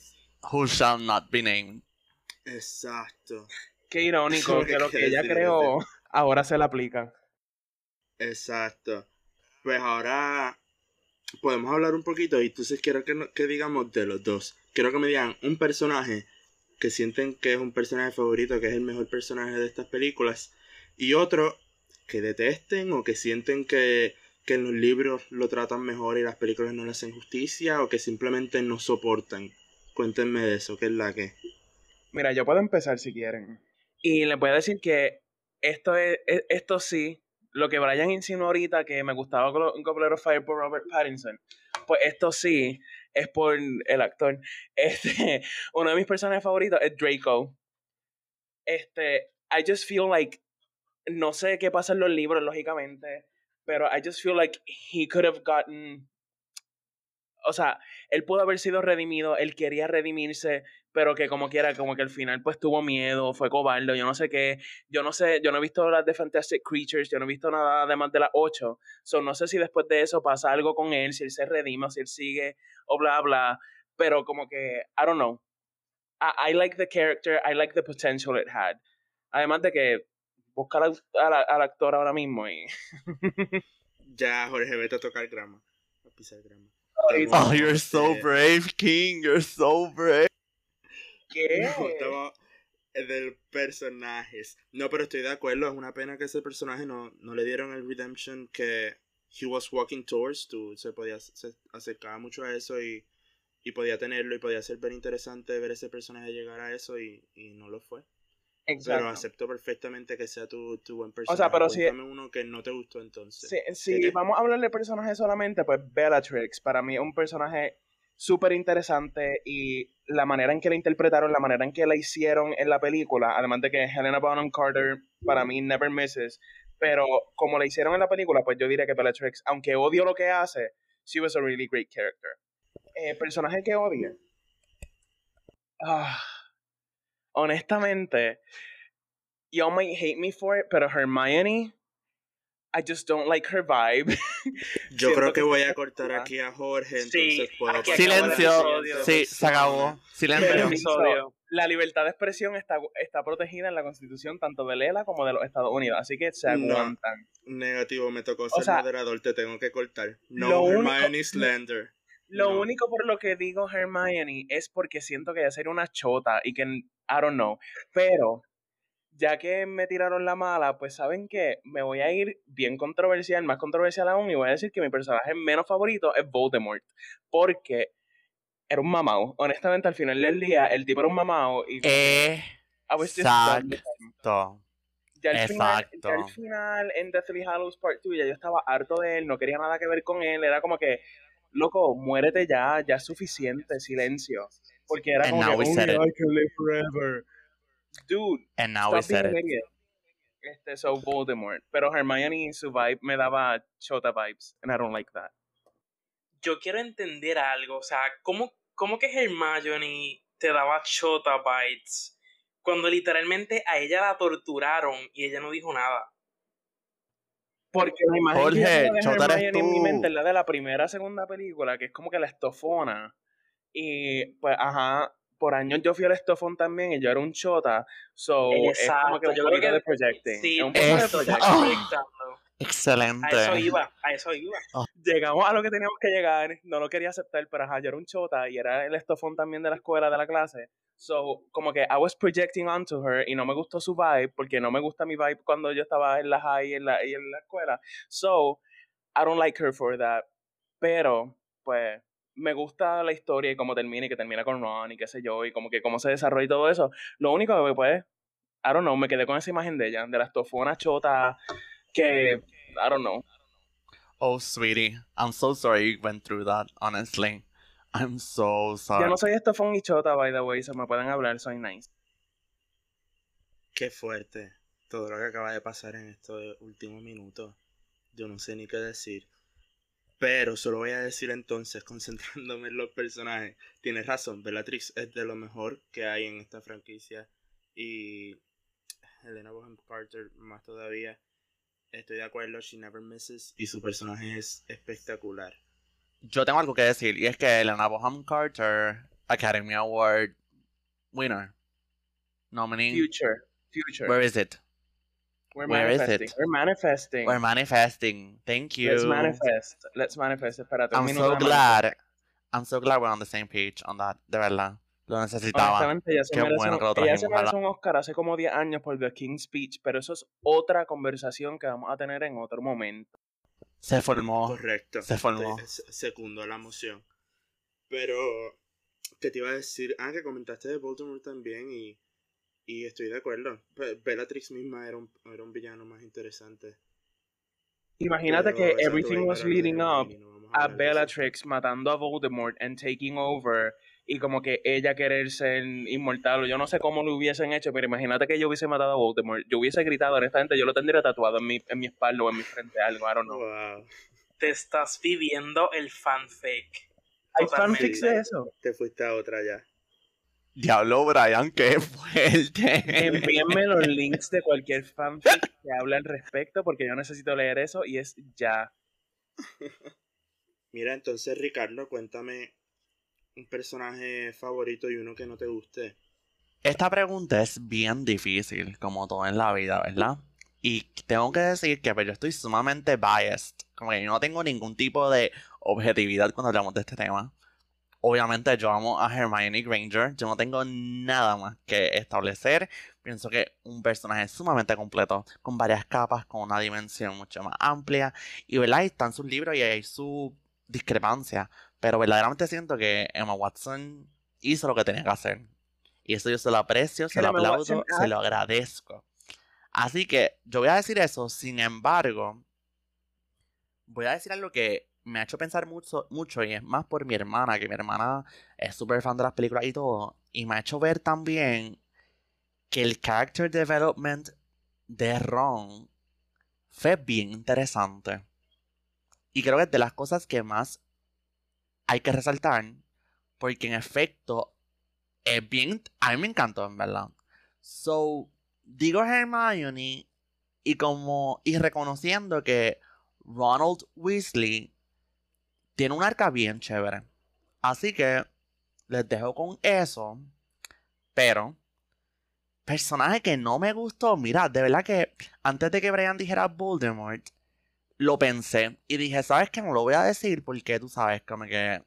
Who shall not be named. Exacto. Qué irónico que que lo que ella creó ahora se la aplica. Exacto. Pues ahora podemos hablar un poquito y entonces quiero que, no- que digamos de los dos. Quiero que me digan un personaje que sienten que es un personaje favorito, que es el mejor personaje de estas películas, y otro que detesten o que sienten que, que en los libros lo tratan mejor y las películas no le hacen justicia o que simplemente no soportan. Cuéntenme de eso, que es la que. Mira, yo puedo empezar si quieren. Y les voy a decir que esto es, es- esto sí, lo que Brian insinuó ahorita que me gustaba Goblet of Fire por Robert Pattinson, pues esto sí es por el actor. [LAUGHS] Este, uno de mis personajes favoritos es Draco. Este, I just feel like no sé qué pasa en los libros lógicamente, pero I just feel like he could have gotten o sea, él pudo haber sido redimido, él quería redimirse, pero que como quiera, como que al final pues tuvo miedo, fue cobarde, yo no sé qué, yo no sé, yo no he visto las de Fantastic Creatures, yo no he visto nada además de las 8, so no sé si después de eso pasa algo con él, si él se redime o si él sigue o bla bla, pero como que, I don't know, I, I like the character, I like the potential it had, además de que buscar al, al- al actor ahora mismo y... Ya, Jorge, vete a tocar grama. A pisar grama. Oh, you're so Este, brave, King. You're so brave. ¿Qué? No, estamos del personajes. No, pero estoy de acuerdo. Es una pena que ese personaje no, no le dieron el redemption que he was walking towards to. Se podía se acercaba mucho a eso y, y podía tenerlo y podía ser bien interesante ver ese personaje llegar a eso y, y no lo fue. Pero Exacto. acepto perfectamente que sea tu, tu buen personaje. sea, pero si- Cuéntame uno que no te gustó entonces. Sí, si ¿Qué? vamos a hablar de personajes solamente, pues Bellatrix para mí es un personaje súper interesante y la manera en que la interpretaron, la manera en que la hicieron en la película, además de que Helena Bonham Carter para mí never misses, pero como la hicieron en la película, pues yo diría que Bellatrix, aunque odio lo que hace, she was a really great character. Eh, personaje que odie. Ah, honestamente, y'all might hate me for it, pero Hermione, I just don't like her vibe. [LAUGHS] Yo creo que que- voy a cortar aquí a Jorge, Sí, entonces puedo a la Silencio. Sí, se acabó. Silencio. La libertad de expresión está, está protegida en la constitución tanto de Lela como de los Estados Unidos, así que se No. aguantan. Negativo, me tocó ser sea, moderador, te tengo que cortar. No, lo único- Hermione Slender. Lo No. único por lo que digo Hermione es porque siento que ella sería una chota y que, I don't know. Pero, ya que me tiraron la mala, pues saben que me voy a ir bien controversial, más controversial aún, y voy a decir que mi personaje menos favorito es Voldemort. Porque era un mamao. Honestamente, al final del día, el tipo era un mamao. Y. Exacto. Ya al, final, Exacto. ya al final, en Deathly Hallows Part 2, ya yo estaba harto de él, no quería nada que ver con él, era como que, loco, muérete ya, ya es suficiente, silencio. Porque era And como now que, we said "Only it. I can live forever. Dude, And now we said it. Este, so Voldemort. Pero Hermione, su vibe me daba chota vibes, and I don't like that. Yo quiero entender algo, o sea, ¿cómo, cómo que Hermione te daba chota bites cuando literalmente a ella la torturaron y ella no dijo nada? Porque la imagen Jorge, que en mi mente es la de la primera segunda película, que es como que la estofona. Y pues, ajá, por años yo fui al estofón también y yo era un chota. So, es como que yo creo que- de projecting. Sí, Es un de. Ah. proyectando. Excelente. A eso iba, a eso iba. Llegamos a lo que teníamos que llegar, no lo quería aceptar, pero ajá, yo era un chota y era el estofón también de la escuela, de la clase. So, como que I was projecting onto her y no me gustó su vibe, porque no me gusta mi vibe cuando yo estaba en la high y en la, y en la escuela. So, I don't like her for that. Pero, pues, me gusta la historia y cómo termina y que termina con Ron y qué sé yo, y como que cómo se desarrolla y todo eso. Lo único que, pues, I don't know, me quedé con esa imagen de ella, de la estofona chota, que, I don't know. Oh, sweetie, I'm so sorry you went through that, honestly. I'm so sorry. Yo no soy estofón y chota, by the way, se me pueden hablar, soy nice. Qué fuerte todo lo que acaba de pasar en estos últimos minutos. Yo no sé ni qué decir. Pero solo voy a decir entonces, [LAUGHS] concentrándome en los personajes. Tienes razón, Bellatrix es de lo mejor que hay en esta franquicia. Y Helena Bonham Carter más todavía. Estoy de acuerdo, She Never Misses. Y su personaje es espectacular. Yo tengo algo que decir, y es que Elena Bonham Carter, Academy Award winner, nominee. Future, future. Where is it? We're where is it? We're manifesting. We're manifesting. Thank you. Let's manifest. Let's manifest. Espérate, I'm so glad. I'm so glad we're on the same page on that. De verdad. Lo necesitaba. Honestamente, ella se, Qué merece, bueno un, que lo ella se trajimos merece un Oscar hace como 10 años por The King's Speech, pero eso es otra conversación que vamos a tener en otro momento. Se formó. Correcto. se formó. Te- se- Secundó la moción. Pero, ¿qué te iba a decir? Ah, que comentaste de Baltimore también y, y estoy de acuerdo. Be- Bellatrix misma era un, era un villano más interesante. Imagínate Pero que everything was leading up no a. Bellatrix matando a Voldemort and taking over y como que ella querer ser inmortal o yo no sé cómo lo hubiesen hecho, pero imagínate que yo hubiese matado a Voldemort, yo hubiese gritado, honestamente yo lo tendría tatuado en mi, en mi espalda o en mi frente, algo, I don't know. Wow, Te estás viviendo el fanfic. ¿Hay fanfics de eso? te fuiste a otra ya. Diablo, Brian, qué fuerte. Envíenme [LAUGHS] los links de cualquier fanfic que hable al respecto porque yo necesito leer eso y es ya. [LAUGHS] Mira, entonces Ricardo, cuéntame un personaje favorito y uno que no te guste. Esta pregunta es bien difícil, como todo en la vida, ¿verdad? Y tengo que decir que pues, yo estoy sumamente biased. Como que yo no tengo ningún tipo de objetividad cuando hablamos de este tema. Obviamente yo amo a Hermione Granger. Yo no tengo nada más que establecer. Pienso que un personaje sumamente completo, con varias capas, con una dimensión mucho más amplia. Y ¿verdad? Están sus libros y hay su discrepancia. Pero verdaderamente siento que Emma Watson hizo lo que tenía que hacer. Y eso yo se lo aprecio, se lo Emma aplaudo, Watson se lo agradezco. Así que yo voy a decir eso, sin embargo, voy a decir algo que me ha hecho pensar mucho, mucho y es más por mi hermana, que mi hermana es súper fan de las películas y todo, y me ha hecho ver también que el character development de Ron fue bien interesante. Y creo que es de las cosas que más hay que resaltar, porque en efecto es bien, a mí me encantó, en verdad. So, digo Hermione y como, y reconociendo que Ronald Weasley tiene un arca bien chévere. Así que les dejo con eso. Pero, personaje que no me gustó, mira, de verdad que antes de que Brian dijera Voldemort, lo pensé y dije, ¿sabes qué? No lo voy a decir porque tú sabes, como que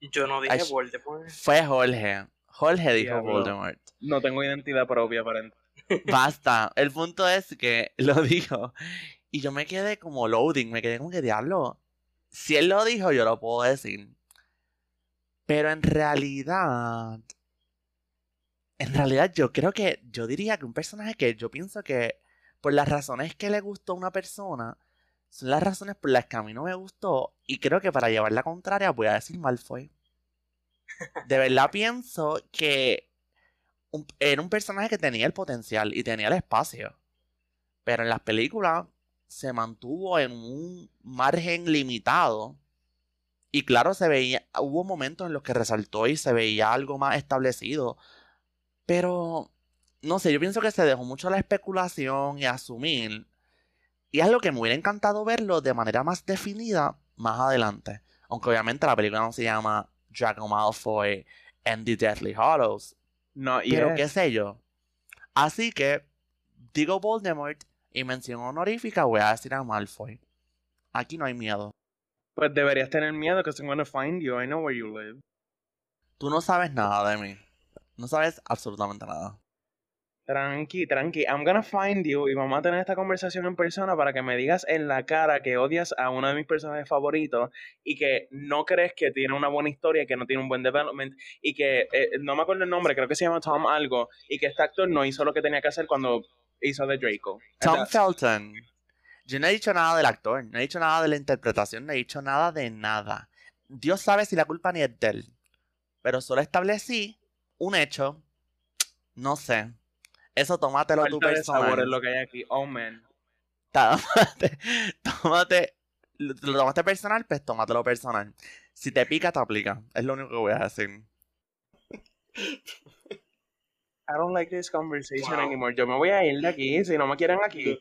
Yo no dije Ay, Voldemort. Fue Jorge. Jorge dijo Diablo. Voldemort. No tengo identidad propia para [LAUGHS] Basta. El punto es que lo dijo. Y yo me quedé como loading. Me quedé como que diablo. Si él lo dijo, yo lo puedo decir. Pero en realidad. En realidad, yo creo que. Yo diría que un personaje que yo pienso que. Por las razones que le gustó a una persona. Son las razones por las que a mí no me gustó. Y creo que para llevar la contraria voy a decir Malfoy. De verdad [LAUGHS] pienso que un- era un personaje que tenía el potencial y tenía el espacio. Pero en las películas se mantuvo en un margen limitado. Y claro, se veía, hubo momentos en los que resaltó y se veía algo más establecido. Pero, no sé, yo pienso que se dejó mucho la especulación y asumir. Y es algo que me hubiera encantado verlo de manera más definida más adelante. Aunque obviamente la película no se llama Draco Malfoy and the Deathly Hallows. No, Pero qué sé yo. Así que digo Voldemort y mención honorífica voy a decir a Malfoy. Aquí no hay miedo. pues deberías tener miedo que I'm gonna find you. I know where you live. Tú no sabes nada de mí. No sabes absolutamente nada. Tranqui, tranqui. I'm gonna find you y vamos a tener esta conversación en persona para que me digas en la cara que odias a uno de mis personajes favoritos y que no crees que tiene una buena historia, que no tiene un buen development y que eh, no me acuerdo el nombre, creo que se llama Tom algo y que este actor no hizo lo que tenía que hacer cuando hizo de Draco. Tom Felton. Yo no he dicho nada del actor, no he dicho nada de la interpretación, no he dicho nada de nada. Dios sabe si la culpa ni es de él. Pero solo establecí un hecho. No sé. Eso tómatelo tu falta de sabor es personal. lo que hay aquí. Oh man. [LAUGHS] Tómate, tómate, lo, lo tomaste personal, pues tómatelo personal. Si te pica, te aplica. Es lo único que voy a decir. I don't like this conversation Wow. anymore. Yo me voy a ir de aquí. Si no me quieren aquí,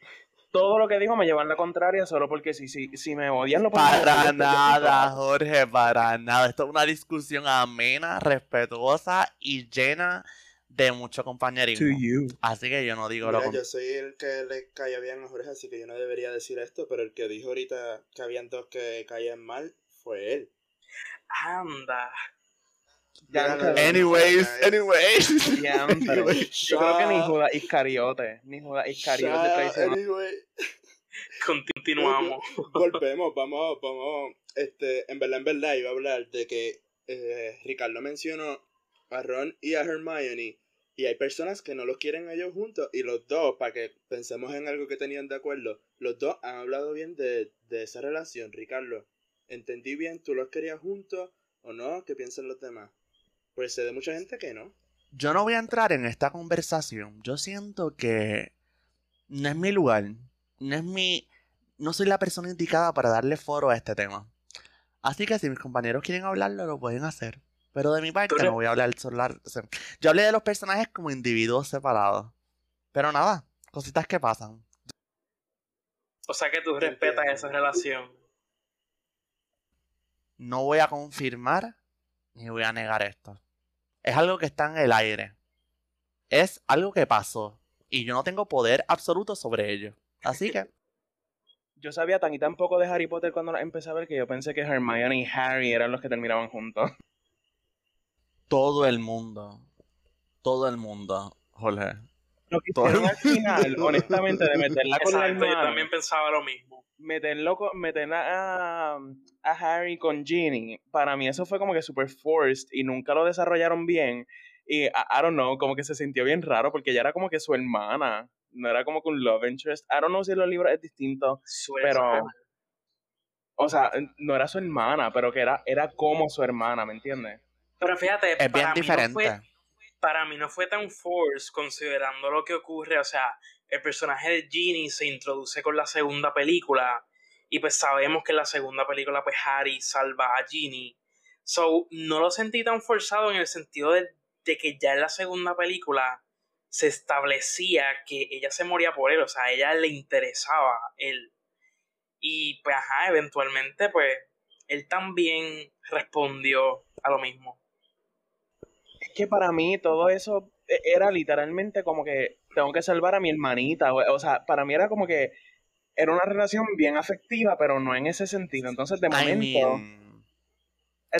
todo lo que digo me llevan la contraria solo porque si, si, si me odian lo pueden Para nada, Jorge, para nada. Esto es una discusión amena, respetuosa y llena de mucho compañerismo. To you. Así que yo no digo lo Mira, contrario. yo soy el que le caía bien a Jorge, así que yo no debería decir esto, pero el que dijo ahorita que habían dos que caían mal fue él. Anda. Ya, Mira, no- Anyways, anyways. Yo creo que ni Judas Iscariote, ni Judas Iscariote shut- traicionó. anyway. Continuamos. [LAUGHS] Volvemos, vamos, vamos. Este, en verdad, en verdad, iba a hablar de que eh, Ricardo mencionó a Ron y a Hermione. Y hay personas que no los quieren ellos juntos. Y los dos, para que pensemos en algo que tenían de acuerdo, los dos han hablado bien de, de esa relación. Ricardo, ¿entendí bien? ¿Tú los querías juntos o no? ¿Qué piensan los demás? Pues sé de mucha gente que no. Yo no voy a entrar en esta conversación. Yo siento que no es mi lugar. No es mi. No soy la persona indicada para darle foro a este tema. Así que si mis compañeros quieren hablarlo, lo pueden hacer. Pero de mi parte no voy a hablar o sea, Yo hablé de los personajes como individuos separados. Pero nada, cositas que pasan. O sea que tú respetas esa relación. No voy a confirmar ni voy a negar esto. Es algo que está en el aire. Es algo que pasó. Y yo no tengo poder absoluto sobre ello. Así que Yo sabía tan y tan poco de Harry Potter cuando la empecé a ver que yo pensé que Hermione y Harry eran los que terminaban juntos. Todo el mundo, todo el mundo, Jorge. Lo que Todo- hicieron al final, honestamente, de meterla con la Exacto, yo hermana, también pensaba lo mismo. meterlo con- meter a, a Harry con Ginny, para mí eso fue como que super forced y nunca lo desarrollaron bien. Y I, I don't know, como que se sintió bien raro porque ella era como que su hermana, no era como que un love interest. I don't know si en los libros es distinto, Suena- pero. O sea, no era su hermana, pero que era, era como su hermana, ¿me entiendes? Pero fíjate, Es bien para mí, no fue, para mí no fue tan force considerando lo que ocurre. O sea, el personaje de Ginny se introduce con la segunda película. Y pues sabemos que en la segunda película, pues Harry salva a Ginny. So, no lo sentí tan forzado en el sentido de, de que ya en la segunda película se establecía que ella se moría por él. O sea, a ella le interesaba él. Y pues, ajá, eventualmente, pues, él también respondió a lo mismo. Que para mí todo eso e- era literalmente como que tengo que salvar a mi hermanita. O, sea, para mí era como que era una relación bien afectiva, pero no en ese sentido. Entonces, de I momento, mean,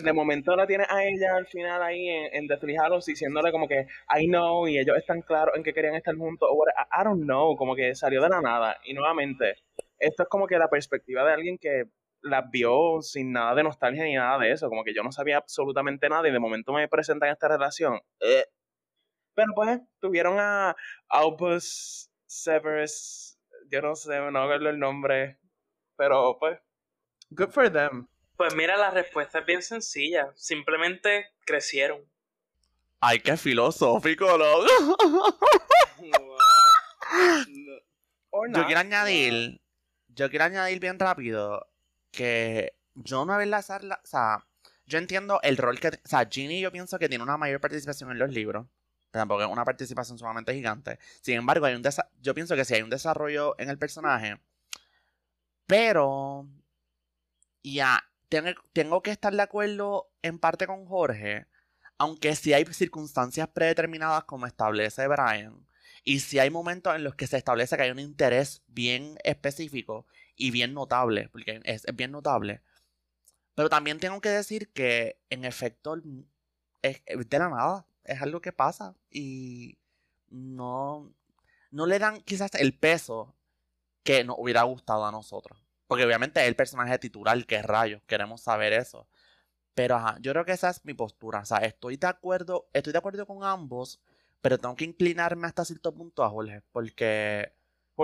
de momento la tienes a ella al final ahí en, en Hallows diciéndole como que I know y ellos están claros en que querían estar juntos o I, don't know, como que salió de la nada. Y nuevamente, esto es como que la perspectiva de alguien que las vio sin nada de nostalgia ni nada de eso, como que yo no sabía absolutamente nada y de momento me presentan esta relación. Eh. Pero pues tuvieron a Albus Severus, yo no sé, no verlo el nombre, pero pues, good for them. Pues mira, la respuesta es bien sencilla. Simplemente crecieron. Ay, qué filosófico, ¿no? [LAUGHS] yo quiero añadir, yo quiero añadir bien rápido que yo no sala, o sea, yo entiendo el rol que, o sea, Ginny yo pienso que tiene una mayor participación en los libros, tampoco es una participación sumamente gigante. Sin embargo, hay un yo pienso que sí hay un desarrollo en el personaje, pero ya tengo, que estar de acuerdo en parte con Jorge, aunque si hay circunstancias predeterminadas como establece Brian, y si hay momentos en los que se establece que hay un interés bien específico y bien notable, porque es, bien notable. Pero también tengo que decir que en efecto es, de la nada, es algo que pasa y no, no le dan quizás el peso que nos hubiera gustado a nosotros. Porque obviamente es el personaje titular, que es Rayo, queremos saber eso. Pero ajá, yo creo que esa es mi postura. O sea, estoy de acuerdo, estoy de acuerdo con ambos, pero tengo que inclinarme hasta cierto punto a Jorge. Porque.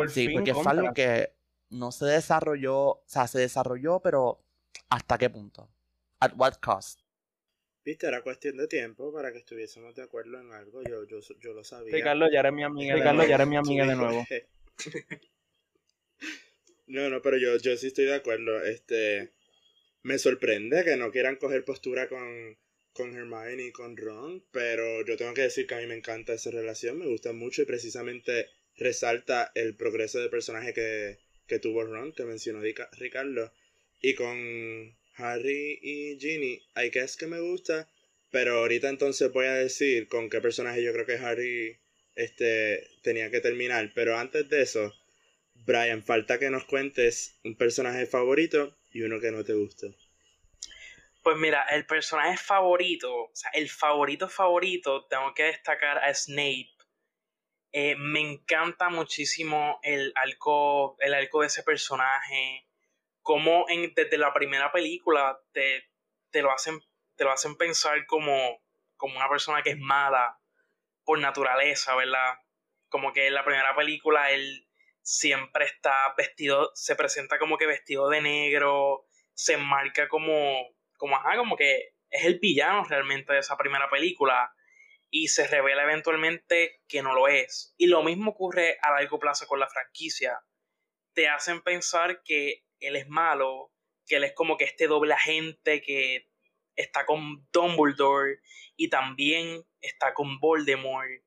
sí, porque fue algo que no se desarrolló. O sea, se desarrolló, pero ¿hasta qué punto? ¿At what cost? Viste, era cuestión de tiempo para que estuviésemos de acuerdo en algo. Yo, yo, yo lo sabía. Ricardo ya eres mi amiga. Ricardo ya eres mi amiga de nuevo. [LAUGHS] No, no, pero yo, yo sí estoy de acuerdo. Este, me sorprende que no quieran coger postura con, con Hermione y con Ron, pero yo tengo que decir que a mí me encanta esa relación, me gusta mucho y precisamente resalta el progreso de personaje que, que tuvo Ron, que mencionó Ricardo. Y con Harry y Ginny, hay que es que me gusta, pero ahorita entonces voy a decir con qué personaje yo creo que Harry este, tenía que terminar. Pero antes de eso, Brian, falta que nos cuentes un personaje favorito y uno que no te gustó. Pues mira, el personaje favorito, o sea, el favorito favorito, tengo que destacar a Snape. Eh, me encanta muchísimo el arco, el arco de ese personaje. Como en, desde la primera película te, te, lo hacen, te lo hacen pensar como, como una persona que es mala por naturaleza, ¿verdad? Como que en la primera película él siempre está vestido, se presenta como que vestido de negro, se enmarca como, como, ajá, como que es el villano realmente de esa primera película y se revela eventualmente que no lo es. Y lo mismo ocurre a largo plazo con la franquicia. Te hacen pensar que él es malo, que él es como que este doble agente que está con Dumbledore y también está con Voldemort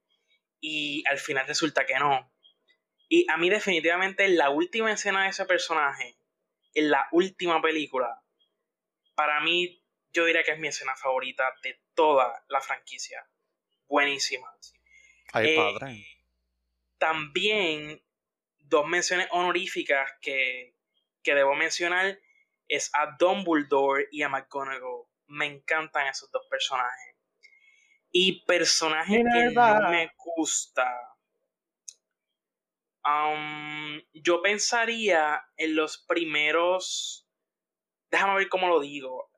y al final resulta que no. Y a mí definitivamente la última escena de ese personaje, en la última película, para mí yo diría que es mi escena favorita de toda la franquicia. Buenísima. Ay, eh, padre. También dos menciones honoríficas que, que debo mencionar es a Dumbledore y a McGonagall. Me encantan esos dos personajes. Y personajes que no me gusta yo pensaría en los primeros. Déjame ver cómo lo digo.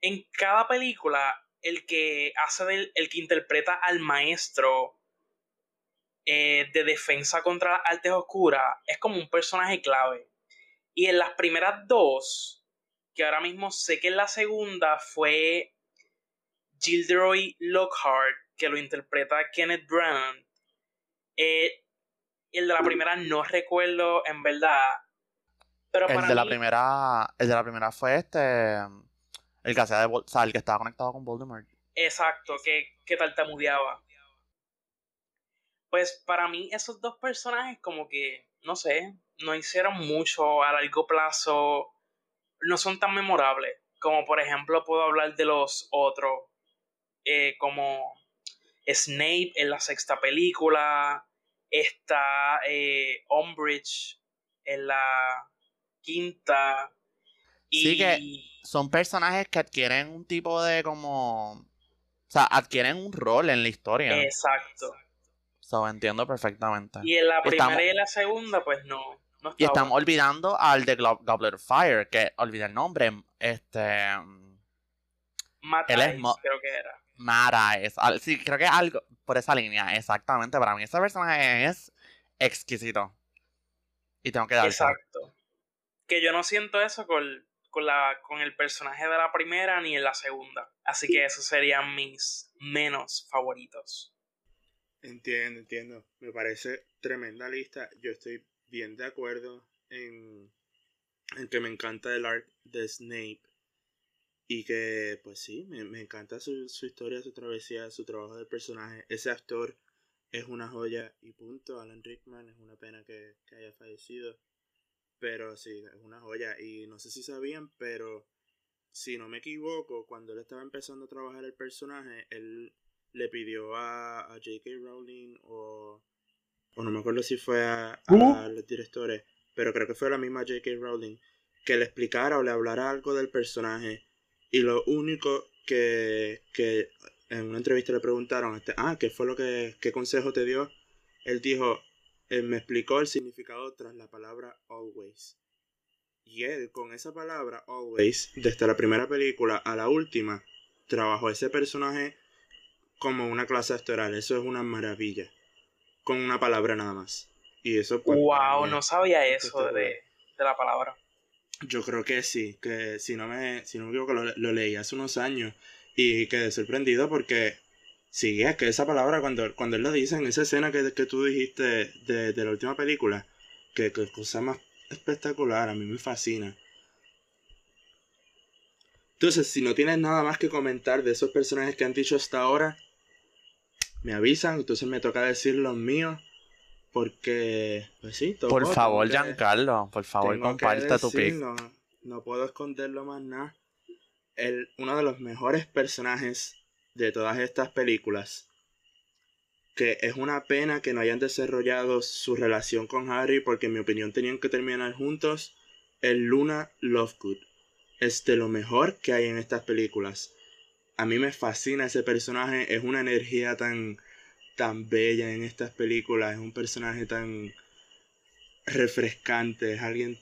En cada película, el que hace del. el que interpreta al maestro eh, de defensa contra las artes oscuras es como un personaje clave. Y en las primeras dos, que ahora mismo sé que en la segunda fue Gilderoy Lockhart, que lo interpreta Kenneth Branagh. Eh, el de la primera no recuerdo en verdad. Pero el de la primera. El de la primera fue este. El que hacía de el que estaba conectado con Voldemort. Exacto, que, que tartamudeaba. Pues para mí, esos dos personajes, como que, no sé, no hicieron mucho a largo plazo. No son tan memorables. Como por ejemplo, puedo hablar de los otros. Eh, como Snape en la sexta película está eh, Umbridge en la quinta. Sí que son personajes que adquieren un tipo de como... O sea, adquieren un rol en la historia. Exacto. So, entiendo perfectamente. Y en la primera y en la segunda, pues no. y estamos olvidando al de Goblet of Fire, que olvidé el nombre. Este. Matt creo que era. Mara Sí, creo que algo por esa línea, exactamente. Para mí ese personaje es exquisito. Y tengo que dar Exacto. Que yo no siento eso con, con, la, con el personaje de la primera ni en la segunda. Así que esos serían mis menos favoritos. Entiendo, entiendo. Me parece tremenda lista. Yo estoy bien de acuerdo en, en que me encanta el art de Snape. Y que, pues sí, me, me encanta su, su, historia, su travesía, su trabajo de personaje. Ese actor es una joya y punto. Alan Rickman es una pena que, que haya fallecido. Pero sí, es una joya. Y no sé si sabían, pero si no me equivoco, cuando él estaba empezando a trabajar el personaje, él le pidió a, a J.K. Rowling o, o no me acuerdo si fue a, a los directores, pero creo que fue la misma J.K. Rowling, que le explicara o le hablara algo del personaje y lo único que, que en una entrevista le preguntaron, este, ah, ¿qué fue lo que, qué consejo te dio? Él dijo, él me explicó el significado tras la palabra always. Y él, con esa palabra always, desde la primera película a la última, trabajó ese personaje como una clase actoral. Eso es una maravilla. Con una palabra nada más. Y eso pues, Wow, no sabía eso de, de, la palabra. Yo creo que sí, que si no me, si no me equivoco, lo, lo leí hace unos años y quedé sorprendido porque sí, es que esa palabra cuando, cuando él lo dice en esa escena que, que tú dijiste de, de la última película, que, que cosa más espectacular, a mí me fascina. Entonces, si no tienes nada más que comentar de esos personajes que han dicho hasta ahora, me avisan, entonces me toca decir los míos. Porque, pues sí, Por favor, Giancarlo, por favor, comparte tu pick. No, puedo esconderlo más nada. El, uno de los mejores personajes de todas estas películas. Que es una pena que no hayan desarrollado su relación con Harry, porque en mi opinión tenían que terminar juntos. El Luna Lovegood es de lo mejor que hay en estas películas a mí me fascina ese personaje, es una energía tan, tan bella en estas películas, es un personaje tan refrescante, es alguien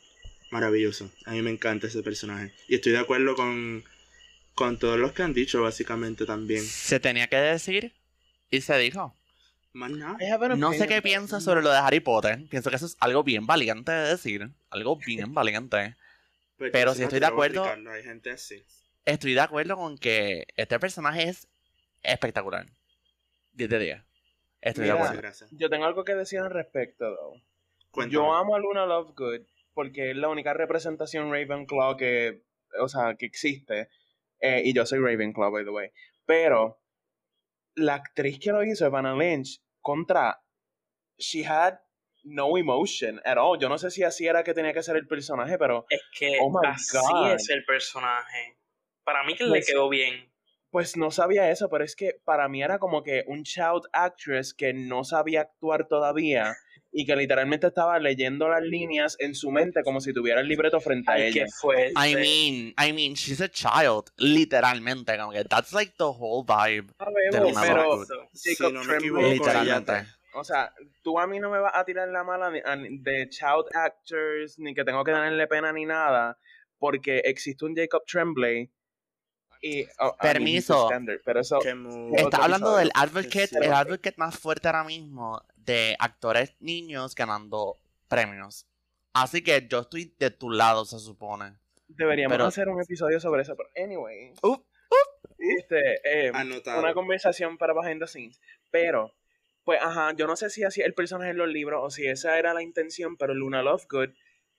maravilloso. A mí me encanta ese personaje. Y estoy de acuerdo con, con todos los que han dicho, básicamente también. Se tenía que decir y se dijo. Más nada. No sé qué piensas sobre lo de Harry Potter. Pienso que eso es algo bien valiente de decir. Algo bien [LAUGHS] valiente. Pues Pero si estoy de acuerdo. Hay gente así estoy de acuerdo con que este personaje es espectacular. 10 de 10. Estoy de acuerdo. Yo tengo algo que decir al respecto, Yo amo a Luna Lovegood porque es la única representación Ravenclaw que, o sea, que existe. Eh, y yo soy Ravenclaw, by the way. Pero la actriz que lo hizo, Evanna Lynch, contra, she had no emotion at all. Yo no sé si así era que tenía que ser el personaje, pero... Es que oh así es el personaje. Para mí que le pues quedó bien. Pues no sabía eso, pero es que para mí era como que un child actress que no sabía actuar todavía y que literalmente estaba leyendo las líneas en su mente como si tuviera el libreto frente a ella. Fue I mean, I mean, she's a child, literalmente, como que that's like the whole vibe. pero literalmente. O sea, tú a mí no me vas a tirar la mala de child actors, ni que tengo que darle pena ni nada, porque existe un Jacob Tremblay Oh, Permiso. Está hablando del advocate, el advocate más fuerte ahora mismo de actores niños ganando premios. Así que yo estoy de tu lado, se supone. Deberíamos hacer un episodio sobre eso, pero anyway. Este, eh, una conversación para behind the scenes. Pero, pues, ajá, yo no sé si así el personaje en los libros o si esa era la intención, pero Luna Lovegood,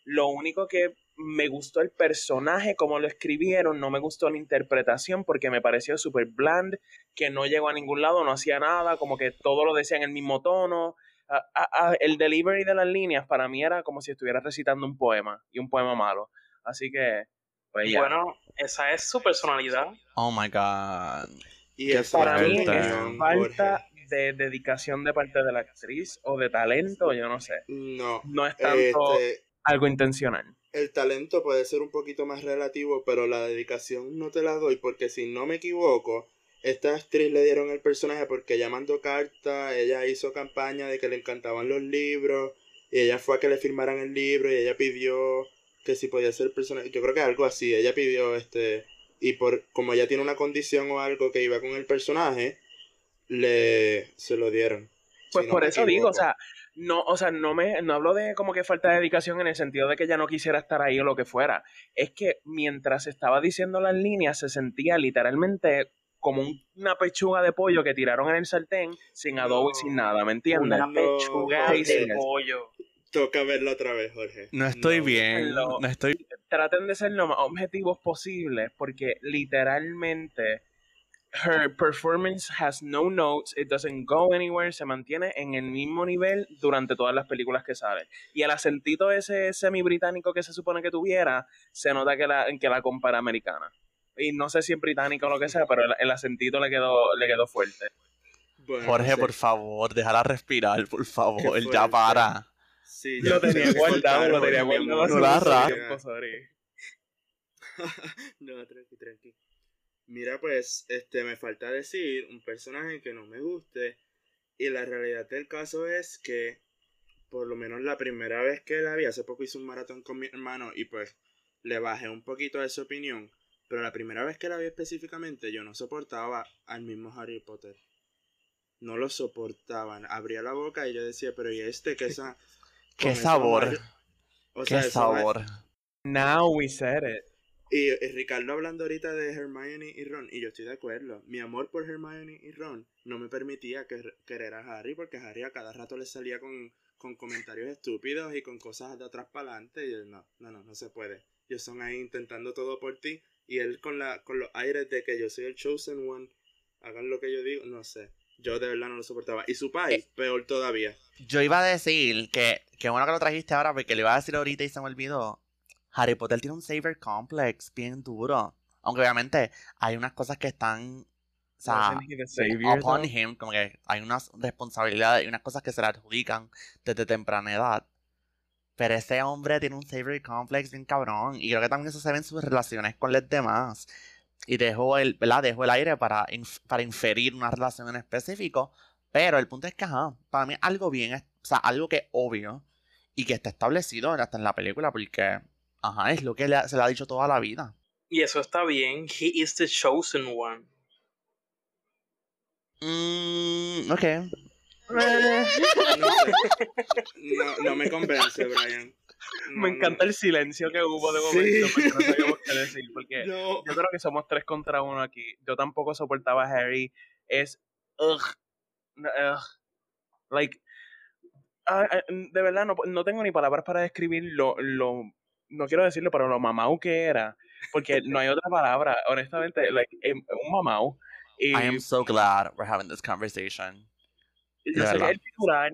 lo único que me gustó el personaje, como lo escribieron, no me gustó la interpretación porque me pareció súper bland, que no llegó a ningún lado, no hacía nada, como que todo lo decía en el mismo tono. el delivery de las líneas para mí era como si estuviera recitando un poema y un poema malo. Así que, pues ya. Bueno, esa es su personalidad. Oh my god. Y para mí es falta de dedicación de parte de la actriz o de talento, yo no sé. No. No es tanto. Este, algo intencional. El talento puede ser un poquito más relativo, pero la dedicación no te la doy porque si no me equivoco, esta actriz le dieron el personaje porque ella mandó carta, ella hizo campaña de que le encantaban los libros, y ella fue a que le firmaran el libro y ella pidió que si podía ser personaje, yo creo que algo así, ella pidió este, y por como ella tiene una condición o algo que iba con el personaje, le se lo dieron. Pues Si no por eso digo, o sea, no, o sea, no me, no hablo de como que falta de dedicación en el sentido de que ella no quisiera estar ahí o lo que fuera. Es que mientras estaba diciendo las líneas se sentía literalmente como un- una pechuga de pollo que tiraron en el sartén sin adobo y No. sin nada, ¿me entiendes? Una No, pechuga sí. de pollo. Toca verlo otra vez, Jorge. No estoy No. bien. Lo- No estoy. Traten de ser lo más objetivos posibles porque literalmente her performance has no notes, it doesn't go anywhere, se mantiene en el mismo nivel durante todas las películas que sale. Y el acentito ese semi-británico que se supone que tuviera, se nota que la, que la compara americana. Y no sé si es británico o lo que sea, pero el, el acentito le quedó, le quedó fuerte. Bueno, Jorge, no por favor, déjala respirar, por favor. Ya para. Sí, Lo tenía guardado, lo tenía guardado. No la sorry. [LAUGHS] no, tranqui, tranqui. Mira, pues, este, me falta decir un personaje que no me guste. Y la realidad del caso es que, por lo menos la primera vez que la vi, hace poco hice un maratón con mi hermano y pues le bajé un poquito de su opinión. Pero la primera vez que la vi específicamente, yo no soportaba al mismo Harry Potter. No lo soportaban. Abría la boca y yo decía, pero ¿y este qué, sa Qué sabor. O Qué sea, eso va- sabor. Now we said it. Y, y Ricardo hablando ahorita de Hermione y Ron, y yo estoy de acuerdo. Mi amor por Hermione y Ron no me permitía que, querer a Harry, porque Harry a cada rato le salía con, con comentarios estúpidos y con cosas de atrás para adelante. Y yo, no, no, no, no se puede. Ellos son ahí intentando todo por ti, y él con, la, con los aires de que yo soy el chosen one, hagan lo que yo digo, no sé. Yo de verdad no lo soportaba. Y su país, peor todavía. Yo iba a decir que, que bueno que lo trajiste ahora porque le iba a decir ahorita y se me olvidó. Harry Potter tiene un saver complex bien duro. Aunque obviamente hay unas cosas que están. O sea, savior, upon though? him, como que hay unas responsabilidades y unas cosas que se le adjudican desde temprana edad. Pero ese hombre tiene un savior complex bien cabrón. Y creo que también eso se ve en sus relaciones con los demás. Y dejó el, ¿verdad? Dejó el aire para, inf- para inferir una relación en específico. Pero el punto es que, ajá, para mí algo bien, o sea, algo que es obvio y que está establecido hasta en la película porque, ajá, es lo que le ha- se le ha dicho toda la vida. Y eso está bien. He is the chosen one. Mmm, ok. No, no, me convence, Brian. No, [LAUGHS] Me no. encanta el silencio que hubo de Sí. momento, porque no sabíamos qué decir, porque [LAUGHS] No. yo creo que somos tres contra uno aquí. Yo tampoco soportaba a Harry. Es. Ugh. Ugh. Like. ah, de verdad, no, no tengo ni palabras para describir lo, lo. No quiero decirlo, pero lo mamau que era. Porque no hay otra palabra. Honestamente, like, em, un mamau. Y I am so glad we're having this conversation. yo sé que el titular.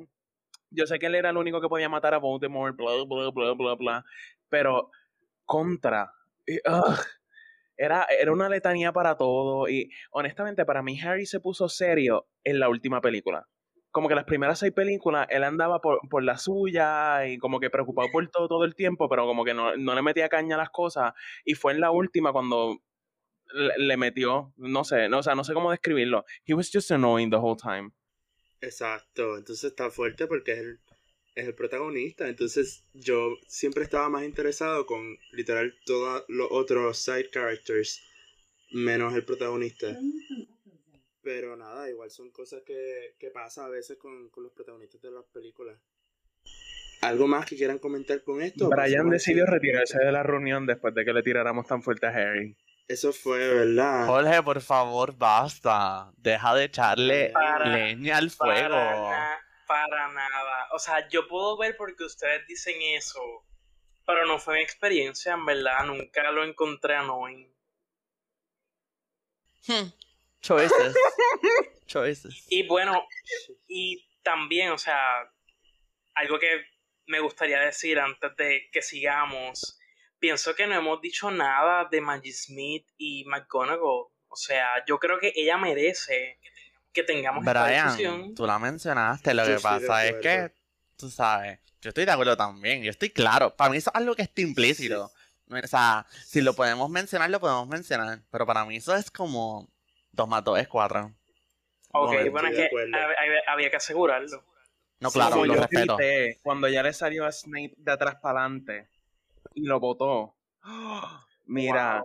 Yo sé que él era el único que podía matar a Voldemort, bla, bla, bla, bla, bla. Pero. Contra. y, ugh, era, era una letanía para todo. Y honestamente, para mí, Harry se puso serio en la última película. Como que las primeras seis películas, él andaba por, por la suya y como que preocupado por todo todo el tiempo, pero como que no, no le metía caña a las cosas. Y fue en la última cuando le, le metió, no sé, no, o sea, no sé cómo describirlo. He was just annoying the whole time. Exacto, entonces está fuerte porque es el, es el protagonista. Entonces yo siempre estaba más interesado con literal todos los otros side characters, menos el protagonista. Pero nada, igual son cosas que, que pasa a veces con, con los protagonistas de las películas. ¿Algo más que quieran comentar con esto? Brian decidió retirarse de la reunión después de que le tiráramos tan fuerte a Harry. Eso fue, ¿verdad? Jorge, por favor, basta. Deja de echarle Para- leña al Para, fuego. na- para nada. O sea, yo puedo ver porque ustedes dicen eso. Pero no fue mi experiencia, en verdad. Nunca lo encontré annoying. Hmm. Choices. [LAUGHS] Choices. Y bueno, y también, o sea, algo que me gustaría decir antes de que sigamos. Pienso que no hemos dicho nada de Maggie Smith y McGonagall. O sea, yo creo que ella merece que tengamos esta discusión. Brian, tú la mencionaste. Lo Yo que pasa es que, tú sabes. Yo estoy de acuerdo también, yo estoy claro. Para mí eso es algo que está implícito. O sea, si lo podemos mencionar, lo podemos mencionar. Pero para mí eso es como 2 más 2 es 4. Ok, No, bueno, es que había, había que asegurarlo. No, claro, lo yo respeto. grité cuando ya le salió a Snape de atrás para adelante y lo botó. [GASPS] Mira,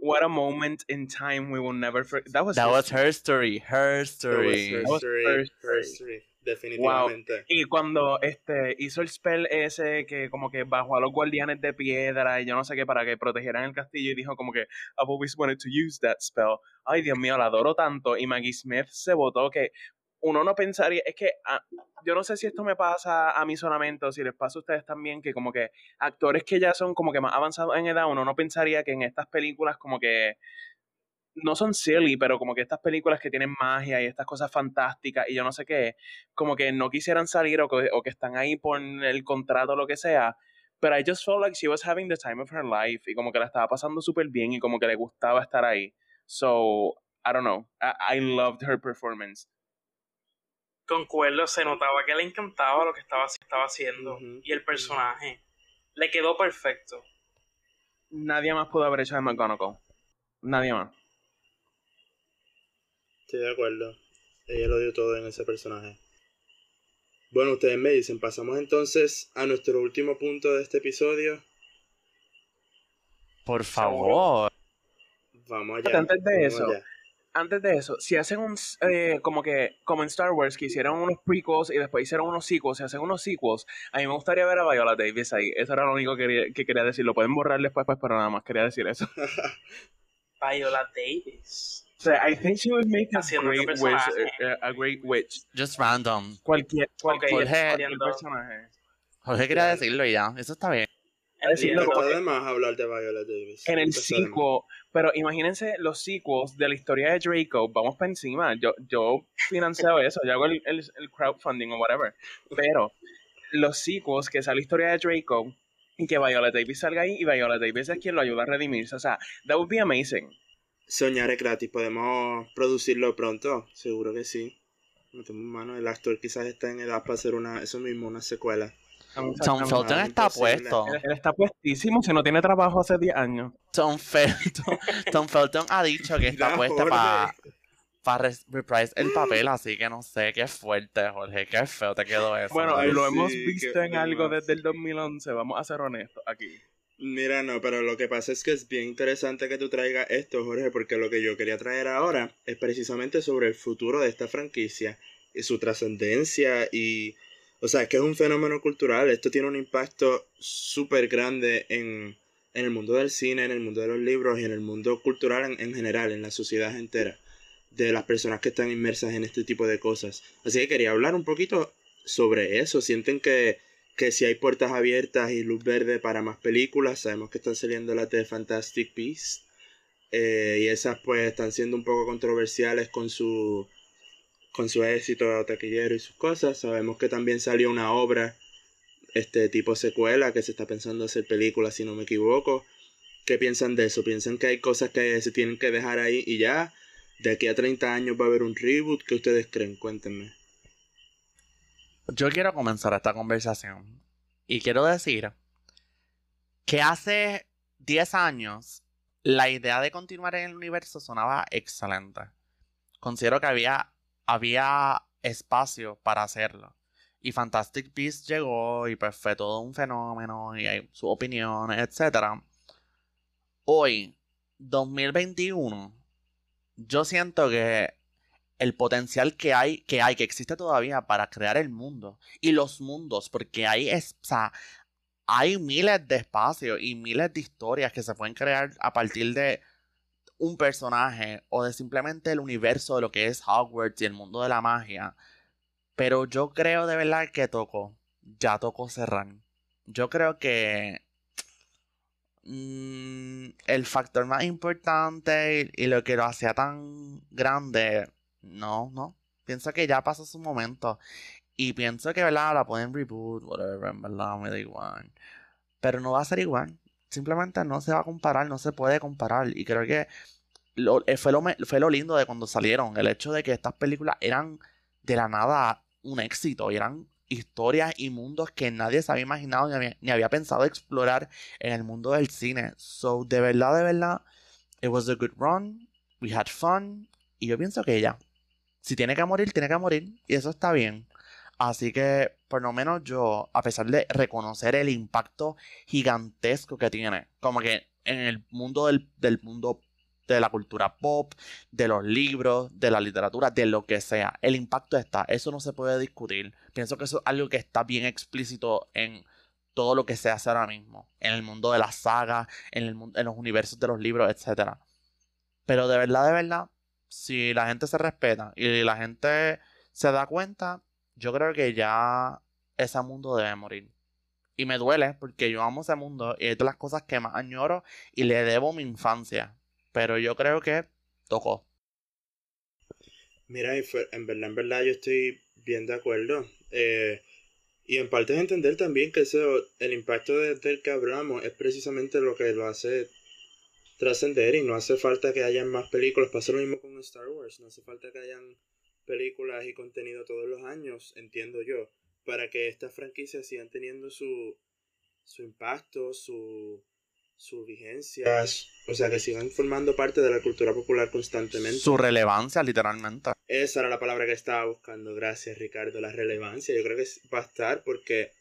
what a moment in time we will never forget. That was, That was history. her story, her story. Her That was story, her her story. Definitivamente. Y cuando este hizo el spell ese que como que bajó a los guardianes de piedra y yo no sé qué para que protegieran el castillo y dijo como que I've always wanted to use that spell. Ay, Dios mío, la adoro tanto. Y Maggie Smith se votó que uno no pensaría, es que ah, yo no sé si esto me pasa a mí solamente o si les pasa a ustedes también, que como que actores que ya son como que más avanzados en edad, uno no pensaría que en estas películas como que no son silly, pero como que estas películas que tienen magia y estas cosas fantásticas y yo no sé qué, como que no quisieran salir o que, o que están ahí por el contrato o lo que sea. Pero I just felt like she was having the time of her life y como que la estaba pasando súper bien y como que le gustaba estar ahí. So, I don't know. I, I loved her performance. Concuerdo, se notaba que le encantaba lo que estaba, estaba haciendo y el personaje. Le quedó perfecto. Nadie más pudo haber hecho de McGonagall. Nadie más. Estoy de acuerdo. Ella lo dio todo en ese personaje. Bueno, ustedes me dicen, pasamos entonces a nuestro último punto de este episodio. Por favor. Vamos allá. Antes de eso, allá. Antes de eso, si hacen un, eh, como que, como en Star Wars, que hicieron unos prequels y después hicieron unos sequels, si hacen unos sequels, a mí me gustaría ver a Viola Davis ahí. Eso era lo único que quería, que quería decir. Lo pueden borrar después, pues, pero nada más quería decir eso. [LAUGHS] Viola Davis. O sea, I think she would make a great witch. personaje. eh, a great witch. Just random. Cualquier, cualquier, Jorge. personaje. Jorge quería decirlo ya. Eso está bien. Decirlo No Entiendo. está de más hablar de Viola Davis. En el sequel, pero imagínense los sequels de la historia de Draco, vamos para encima. Yo, yo financio eso, yo hago el, el, el crowdfunding o whatever. Pero los sequels, que sea la historia de Draco, y que Viola Davis salga ahí, y Viola Davis es quien lo ayuda a redimirse. O sea, that would be amazing. Soñar es gratis. ¿Podemos producirlo pronto? Seguro que sí. Metemos mano. El actor quizás está en edad para hacer una, eso mismo, una secuela. Tom. Felton está imposible. puesto. Él, él está puestísimo si no tiene trabajo hace 10 años. Tom Felton, Tom Felton ha dicho que está Jorge. para para reprise el papel, así que no sé, qué fuerte, Jorge, qué feo te quedó eso. Bueno, Ay, lo sí, hemos visto en algo desde el 2011, vamos a ser honestos aquí. Mira, no, pero lo que pasa es que es bien interesante que tú traigas esto, Jorge, porque lo que yo quería traer ahora es precisamente sobre el futuro de esta franquicia y su trascendencia y, o sea, que es un fenómeno cultural, esto tiene un impacto súper grande en, en el mundo del cine, en el mundo de los libros y en el mundo cultural en, en general, en la sociedad entera, de las personas que están inmersas en este tipo de cosas. Así que quería hablar un poquito sobre eso, sienten que que si hay puertas abiertas y luz verde para más películas, sabemos que están saliendo las de Fantastic Beasts, eh, y esas pues están siendo un poco controversiales con su con su éxito taquillero y sus cosas. Sabemos que también salió una obra este tipo secuela que se está pensando hacer película si no me equivoco. ¿Qué piensan de eso? ¿Piensan que hay cosas que se tienen que dejar ahí y ya? ¿De aquí a 30 años va a haber un reboot? ¿Qué ustedes creen? Cuéntenme. Yo quiero comenzar esta conversación y quiero decir que hace 10 años la idea de continuar en el universo sonaba excelente. Considero que había, había espacio para hacerlo. Y Fantastic Beasts llegó y pues fue todo un fenómeno y hay sus opiniones, etc. Hoy, 2021, yo siento que el potencial que hay, que hay, que existe todavía para crear el mundo y los mundos, porque hay, es, hay miles de espacios y miles de historias que se pueden crear a partir de un personaje o de simplemente el universo de lo que es Hogwarts y el mundo de la magia. Pero yo creo de verdad que tocó, ya tocó cerrar. Yo creo que mm, el factor más importante y lo que lo hacía tan grande no, no. Pienso que ya pasó su momento. Y pienso que, ¿verdad? La pueden reboot, whatever, en verdad, me da igual. Pero no va a ser igual. Simplemente no se va a comparar, no se puede comparar. Y creo que eh, fue, lo, fue lo lindo de cuando salieron. El hecho de que estas películas eran de la nada un éxito y eran historias y mundos que nadie se había imaginado ni había, pensado explorar en el mundo del cine. So, de verdad, de verdad, it was a good run. We had fun. Y yo pienso que ya. Si tiene que morir, tiene que morir. Y eso está bien. Así que, por lo menos yo, a pesar de reconocer el impacto gigantesco que tiene, como que en el mundo del, mundo de la cultura pop, de los libros, de la literatura, de lo que sea. El impacto está, eso no se puede discutir. Pienso que eso es algo que está bien explícito en todo lo que se hace ahora mismo, en el mundo de la saga, en, el, en los universos de los libros, etc. Pero de verdad, de verdad, si la gente se respeta y la gente se da cuenta, yo creo que ya ese mundo debe morir. Y me duele porque yo amo ese mundo y es de las cosas que más añoro y le debo mi infancia. Pero yo creo que tocó. Mira, en verdad, en verdad yo estoy bien de acuerdo. Eh, y en parte es entender también que eso, el impacto del que hablamos es precisamente lo que lo hace trascender y no hace falta que hayan más películas. Pasa lo mismo con Star Wars, no hace falta que hayan películas y contenido todos los años, entiendo yo, para que estas franquicias sigan teniendo su, su impacto, su, su vigencia, o sea, que sigan formando parte de la cultura popular constantemente. Su relevancia, literalmente. Esa era la palabra que estaba buscando, gracias Ricardo, la relevancia. Yo creo que va a estar porque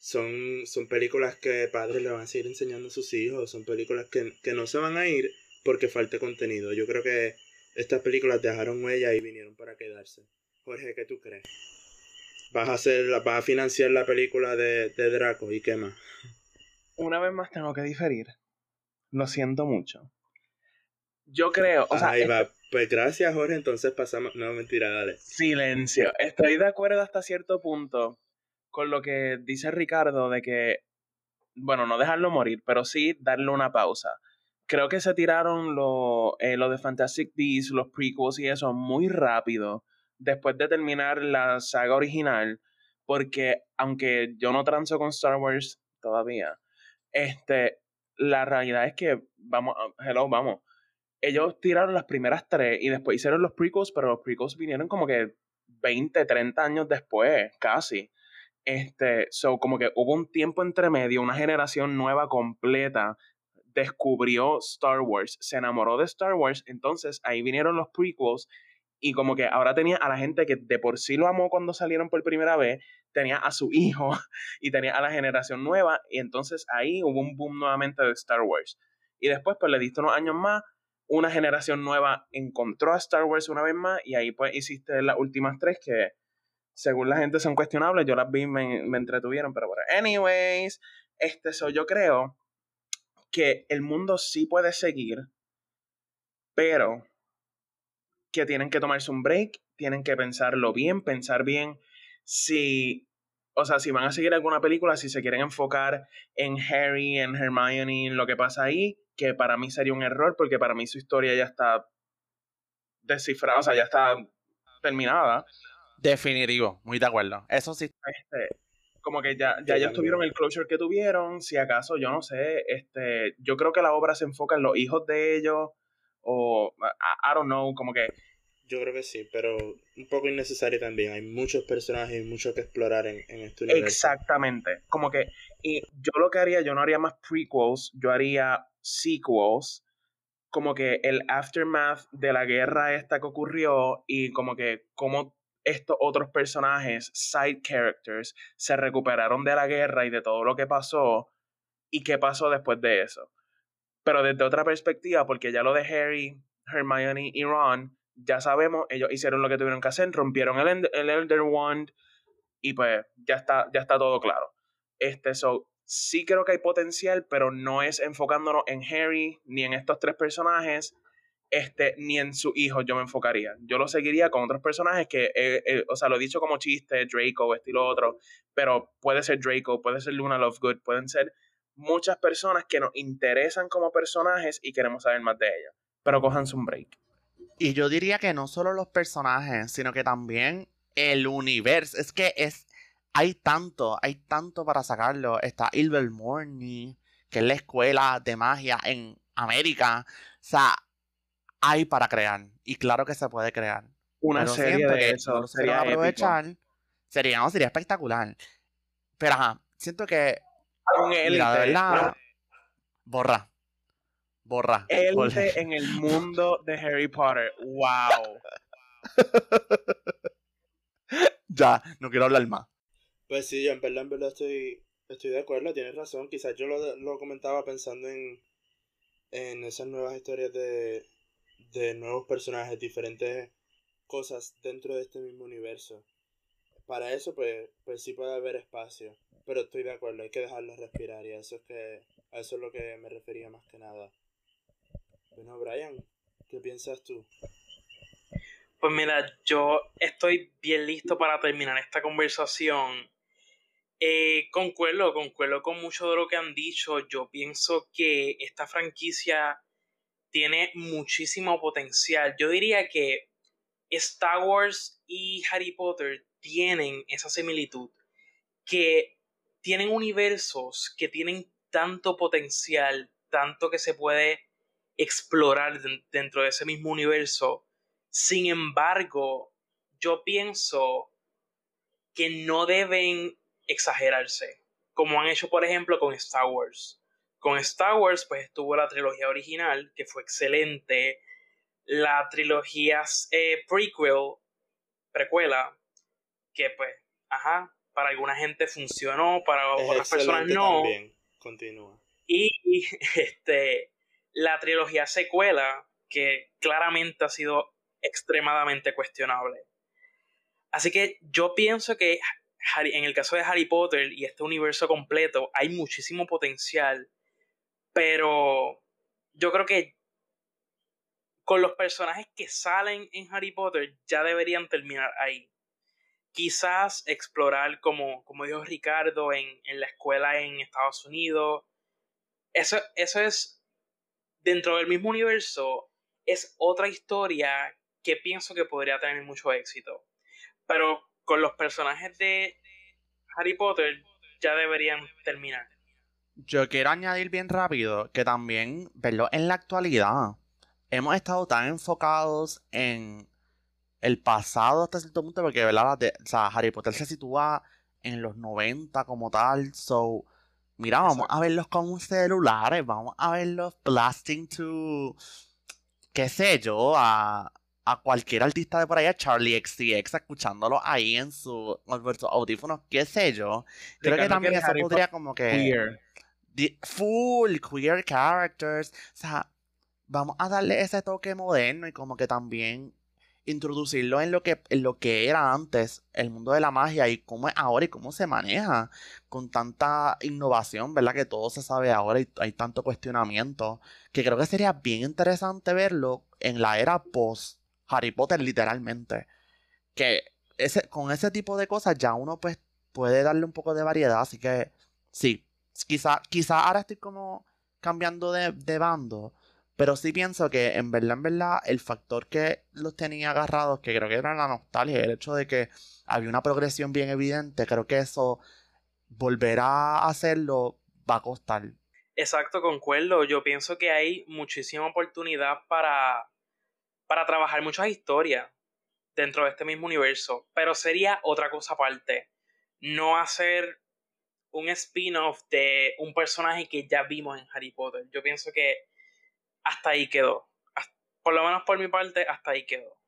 son, son películas que padres le van a seguir enseñando a sus hijos, son películas que, que no se van a ir porque falte contenido. Yo creo que estas películas dejaron huella y vinieron para quedarse. Jorge, ¿qué tú crees? ¿Vas a, hacer, vas a financiar la película de, de Draco y qué más? una vez más tengo que diferir. Lo siento mucho. Yo creo. O sea, Ahí va. Pues gracias, Jorge. Entonces pasamos. No, mentira, dale. Silencio. Estoy de acuerdo hasta cierto punto con lo que dice Ricardo de que. Bueno, no dejarlo morir, pero sí darle una pausa. Creo que se tiraron lo, eh, lo de Fantastic Beasts, los prequels y eso muy rápido después de terminar la saga original. Porque aunque yo no transo con Star Wars todavía, este, la realidad es que, vamos, hello, vamos. Ellos tiraron las primeras tres y después hicieron los prequels, pero los prequels vinieron como que 20, 30 años después, casi. Este, so, como que hubo un tiempo entre medio, una generación nueva completa descubrió Star Wars, se enamoró de Star Wars, entonces ahí vinieron los prequels y como que ahora tenía a la gente que de por sí lo amó cuando salieron por primera vez, tenía a su [LAUGHS] hijo y tenía a la generación nueva y entonces ahí hubo un boom nuevamente de Star Wars. Y después pues le diste unos años más, una generación nueva encontró a Star Wars una vez más y ahí pues hiciste las últimas tres que según la gente son cuestionables, yo las vi, me, me entretuvieron, pero bueno, anyways, este so yo creo que el mundo sí puede seguir, pero que tienen que tomarse un break, tienen que pensarlo bien, pensar bien si, o sea, si van a seguir alguna película, si se quieren enfocar en Harry, en Hermione, en lo que pasa ahí, que para mí sería un error, porque para mí su historia ya está descifrada, o sea, ya está terminada. Definitivo, muy de acuerdo. Eso sí. Este, como que ya, ya ellos tuvieron el closure que tuvieron, si acaso, yo no sé, este, yo creo que la obra se enfoca en los hijos de ellos, o I, don't know, como que... Yo creo que sí, pero un poco innecesario también. Hay muchos personajes y mucho que explorar en, en este universo. Exactamente. Como que y yo lo que haría, yo no haría más prequels, yo haría sequels, como que el aftermath de la guerra esta que ocurrió y como que como estos otros personajes, side characters, se recuperaron de la guerra y de todo lo que pasó y qué pasó después de eso pero desde otra perspectiva, porque ya lo de Harry, Hermione y Ron, ya sabemos, ellos hicieron lo que tuvieron que hacer, rompieron el, el Elder Wand y pues ya está, ya está todo claro. Este, so, sí creo que hay potencial, pero no es enfocándonos en Harry ni en estos tres personajes, este, ni en su hijo yo me enfocaría. Yo lo seguiría con otros personajes que, eh, eh, o sea, lo he dicho como chiste, Draco, estilo otro, pero puede ser Draco, puede ser Luna Lovegood, pueden ser muchas personas que nos interesan como personajes y queremos saber más de ellas. Pero cojan un break. Y yo diría que no solo los personajes, sino que también el universo. Es que es. Hay tanto, hay tanto para sacarlo. Está Ilvermorny, que es la escuela de magia en América. O sea, hay para crear. Y claro que se puede crear. Una serie de eso. sería aprovechar Sería, no, sería espectacular. Pero ajá, siento que. Un Mira, de élite. verdad. Borra. Borra. Élite en el mundo de Harry Potter. ¡Wow! [LAUGHS] Ya, no quiero hablar más. Pues sí, yo en verdad, en verdad estoy, estoy de acuerdo, tienes razón. Quizás yo lo, lo comentaba pensando en, en esas nuevas historias de, de nuevos personajes, diferentes cosas dentro de este mismo universo. Para eso, pues, pues sí puede haber espacio. Pero estoy de acuerdo, hay que dejarlo respirar y a eso es que a eso es lo que me refería más que nada. Bueno, Brian, ¿qué piensas tú? Pues mira, yo estoy bien listo para terminar esta conversación. Eh, concuerdo, concuerdo con mucho de lo que han dicho. Yo pienso que esta franquicia tiene muchísimo potencial. Yo diría que Star Wars y Harry Potter tienen esa similitud, que tienen universos que tienen tanto potencial, tanto que se puede explorar den- dentro de ese mismo universo. Sin embargo, yo pienso que no deben exagerarse, como han hecho, por ejemplo, con Star Wars. Con Star Wars, pues estuvo la trilogía original, que fue excelente, la trilogía eh, prequel, precuela, que pues, ajá, para alguna gente funcionó, para Es otras personas no. también. Continúa. Y [LAUGHS] este, la trilogía secuela, que claramente ha sido extremadamente cuestionable. Así que yo pienso que Harry- en el caso de Harry Potter y este universo completo hay muchísimo potencial, pero yo creo que con los personajes que salen en Harry Potter ya deberían terminar ahí. Quizás explorar, como, como dijo Ricardo, en, en la escuela en Estados Unidos. Eso, eso es, dentro del mismo universo, es otra historia que pienso que podría tener mucho éxito. Pero con los personajes de Harry Potter ya deberían terminar. Yo quiero añadir bien rápido que también, verlo en la actualidad, hemos estado tan enfocados en el pasado hasta cierto punto, porque, ¿verdad? De- o sea, Harry Potter se sitúa en los 90 como tal, so, mira, vamos a verlos con celulares, vamos a verlos blasting to, qué sé yo, a, a cualquier artista de por ahí, a Charlie XCX, escuchándolo ahí en su, en sus audífonos, qué sé yo. Creo que también quiere eso podría como que. Full queer characters. O sea, vamos a darle ese toque moderno y como que también introducirlo en lo que, en lo que era antes el mundo de la magia y cómo es ahora y cómo se maneja con tanta innovación, ¿verdad? Que todo se sabe ahora y hay tanto cuestionamiento que creo que sería bien interesante verlo en la era post Harry Potter literalmente. Que ese, con ese tipo de cosas ya uno pues puede darle un poco de variedad, así que sí, quizá, quizá ahora estoy como cambiando de, de bando, pero sí pienso que en verdad, en verdad, el factor que los tenía agarrados, que creo que era la nostalgia, el hecho de que había una progresión bien evidente, creo que eso volverá a hacerlo va a costar. Exacto, concuerdo. Yo pienso que hay muchísima oportunidad para, para trabajar muchas historias dentro de este mismo universo, pero sería otra cosa aparte. No hacer un spin-off de un personaje que ya vimos en Harry Potter. Yo pienso que hasta ahí quedó. Por lo menos por mi parte, hasta ahí quedó.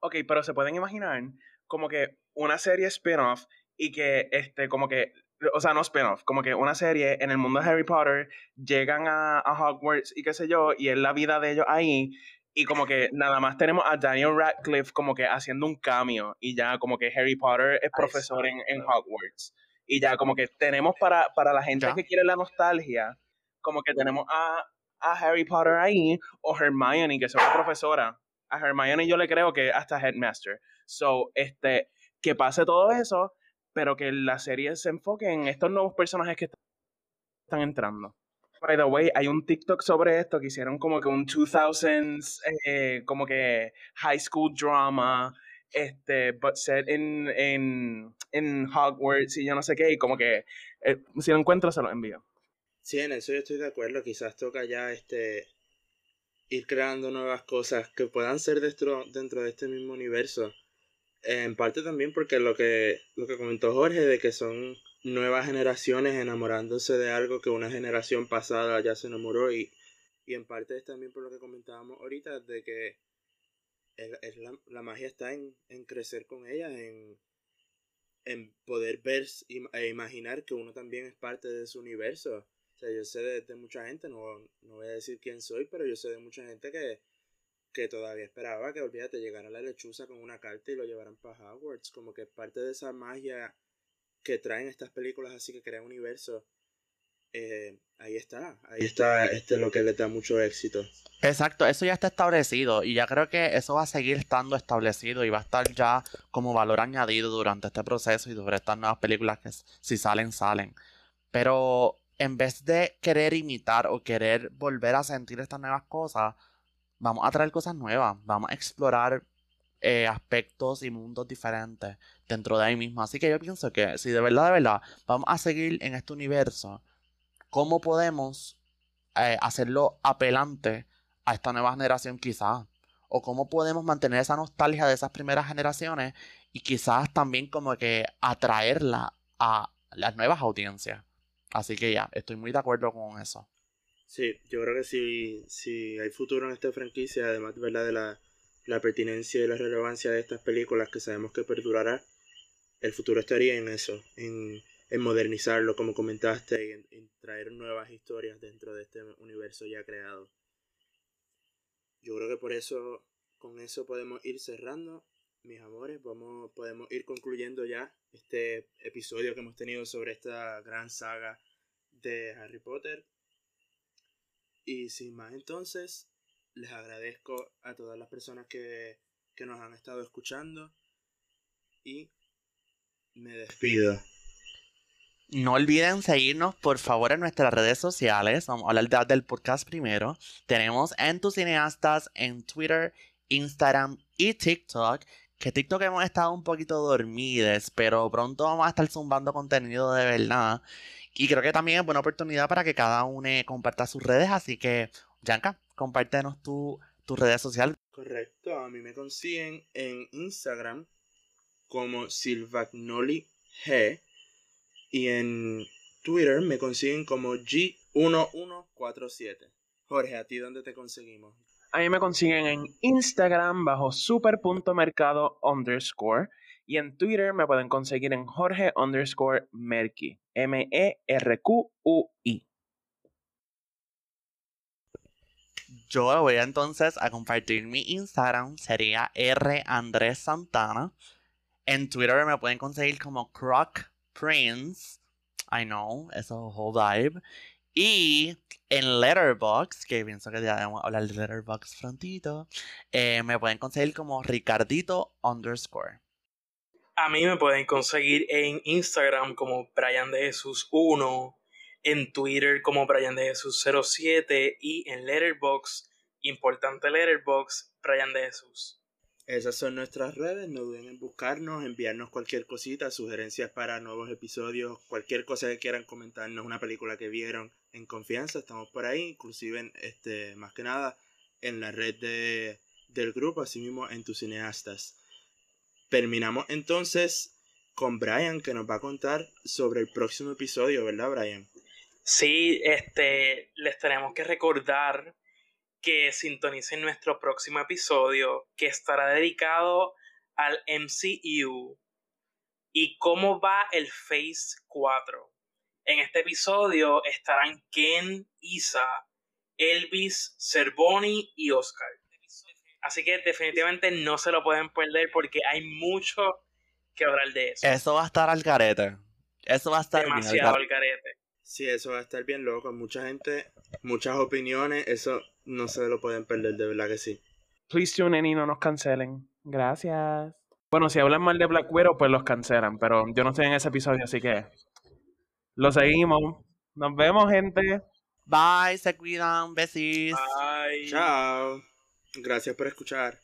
Ok, pero se pueden imaginar como que una serie spin-off y que, este, como que, o sea, no spin-off, como que una serie en el mundo de Harry Potter llegan a, a Hogwarts y qué sé yo, y es la vida de ellos ahí, y como que nada más tenemos a Daniel Radcliffe como que haciendo un cameo, y ya como que Harry Potter es profesor en, en Hogwarts, y ya como que tenemos para, para la gente Ya. que quiere la nostalgia, como que tenemos a, a Harry Potter ahí, o Hermione, que es una profesora, a Hermione yo le creo que hasta Headmaster. So, este, que pase todo eso, pero que la serie se enfoque en estos nuevos personajes que están entrando. By the way, hay un TikTok sobre esto que hicieron como que un 2000s, eh, como que high school drama, este, but set in, in, in Hogwarts y yo no sé qué, y como que eh, si lo encuentro se lo envío. Sí, en eso yo estoy de acuerdo. Quizás toca ya este ir creando nuevas cosas que puedan ser dentro, dentro de este mismo universo. En parte también porque lo que, lo que comentó Jorge de que son nuevas generaciones enamorándose de algo que una generación pasada ya se enamoró y, y en parte es también por lo que comentábamos ahorita de que la, la, magia está en, en crecer con ellas, en, en poder ver e imaginar que uno también es parte de su universo. O sea, yo sé de, mucha gente, no, no, voy a decir quién soy, pero yo sé de mucha gente que, que todavía esperaba que, olvídate, llegara la lechuza con una carta y lo llevaran para Hogwarts. Como que parte de esa magia que traen estas películas así que crean universo eh, ahí está, ahí está este lo que le da mucho éxito. Exacto, eso ya está establecido y ya creo que eso va a seguir estando establecido y va a estar ya como valor añadido durante este proceso y sobre estas nuevas películas que si salen, salen. Pero en vez de querer imitar o querer volver a sentir estas nuevas cosas, vamos a traer cosas nuevas, vamos a explorar eh, aspectos y mundos diferentes dentro de ahí mismo. Así que yo pienso que si de verdad, de verdad, vamos a seguir en este universo, ¿cómo podemos eh, hacerlo apelante a esta nueva generación quizás? O cómo podemos mantener esa nostalgia de esas primeras generaciones y quizás también como que atraerla a las nuevas audiencias. Así que ya, estoy muy de acuerdo con eso. Sí, yo creo que si, si hay futuro en esta franquicia, además ¿verdad? de la, la pertinencia y la relevancia de estas películas que sabemos que perdurará, el futuro estaría en eso, en en modernizarlo, como comentaste, y en, traer nuevas historias dentro de este universo ya creado. Yo creo que por eso, con eso podemos ir cerrando, mis amores, Vamos, podemos ir concluyendo ya este episodio que hemos tenido sobre esta gran saga de Harry Potter. Y sin más entonces, les agradezco a todas las personas que, que nos han estado escuchando y me despido. No olviden seguirnos, por favor, en nuestras redes sociales. Vamos a hablar del podcast primero. Tenemos en tus cineastas en Twitter, Instagram y TikTok. Que TikTok hemos estado un poquito dormidos, pero pronto vamos a estar zumbando contenido de verdad. Y creo que también es buena oportunidad para que cada uno comparta sus redes. Así que, Yanka, compártenos tu, tus redes sociales. Correcto, a mí me consiguen en Instagram como Silvagnoli G y en Twitter me consiguen como G1147. Jorge, ¿a ti dónde te conseguimos? A mí me consiguen en Instagram bajo super.mercado underscore. Y en Twitter me pueden conseguir en Jorge underscore Merky. M-E-R-Q-U-I. Yo voy entonces a compartir mi Instagram. Sería R Andrés Santana. En Twitter me pueden conseguir como Croc Prince. I know, es whole vibe. Y en Letterbox, que pienso que ya debemos hablar de Letterbox prontito, eh, me pueden conseguir como Ricardito underscore. A mí me pueden conseguir en Instagram como Brian de Jesús 1, en Twitter como Brian de Jesús 07 y en Letterbox, importante Letterbox, Brian de Jesús. Esas son nuestras redes, no duden en buscarnos, enviarnos cualquier cosita, sugerencias para nuevos episodios, cualquier cosa que quieran comentarnos, una película que vieron en confianza, estamos por ahí, inclusive este, más que nada en la red de, del grupo, así mismo en tus cineastas. Terminamos entonces con Brian que nos va a contar sobre el próximo episodio, ¿verdad Brian? Sí, este, les tenemos que recordar que sintonicen nuestro próximo episodio que estará dedicado al MCU y cómo va el Phase 4. En este episodio estarán Ken, Isa, Elvis, Cervoni y Oscar. Así que definitivamente no se lo pueden perder porque hay mucho que hablar de eso. Eso va a estar al carete. Eso va a estar demasiado al carete. Sí, eso va a estar bien loco. Mucha gente, muchas opiniones. Eso no se lo pueden perder, de verdad que sí. Please tune in y no nos cancelen. Gracias. Bueno, si hablan mal de Black Widow, pues los cancelan. Pero yo no estoy en ese episodio, así que lo seguimos. Nos vemos, gente. Bye, se cuidan. Besis. Bye. Chao. Gracias por escuchar.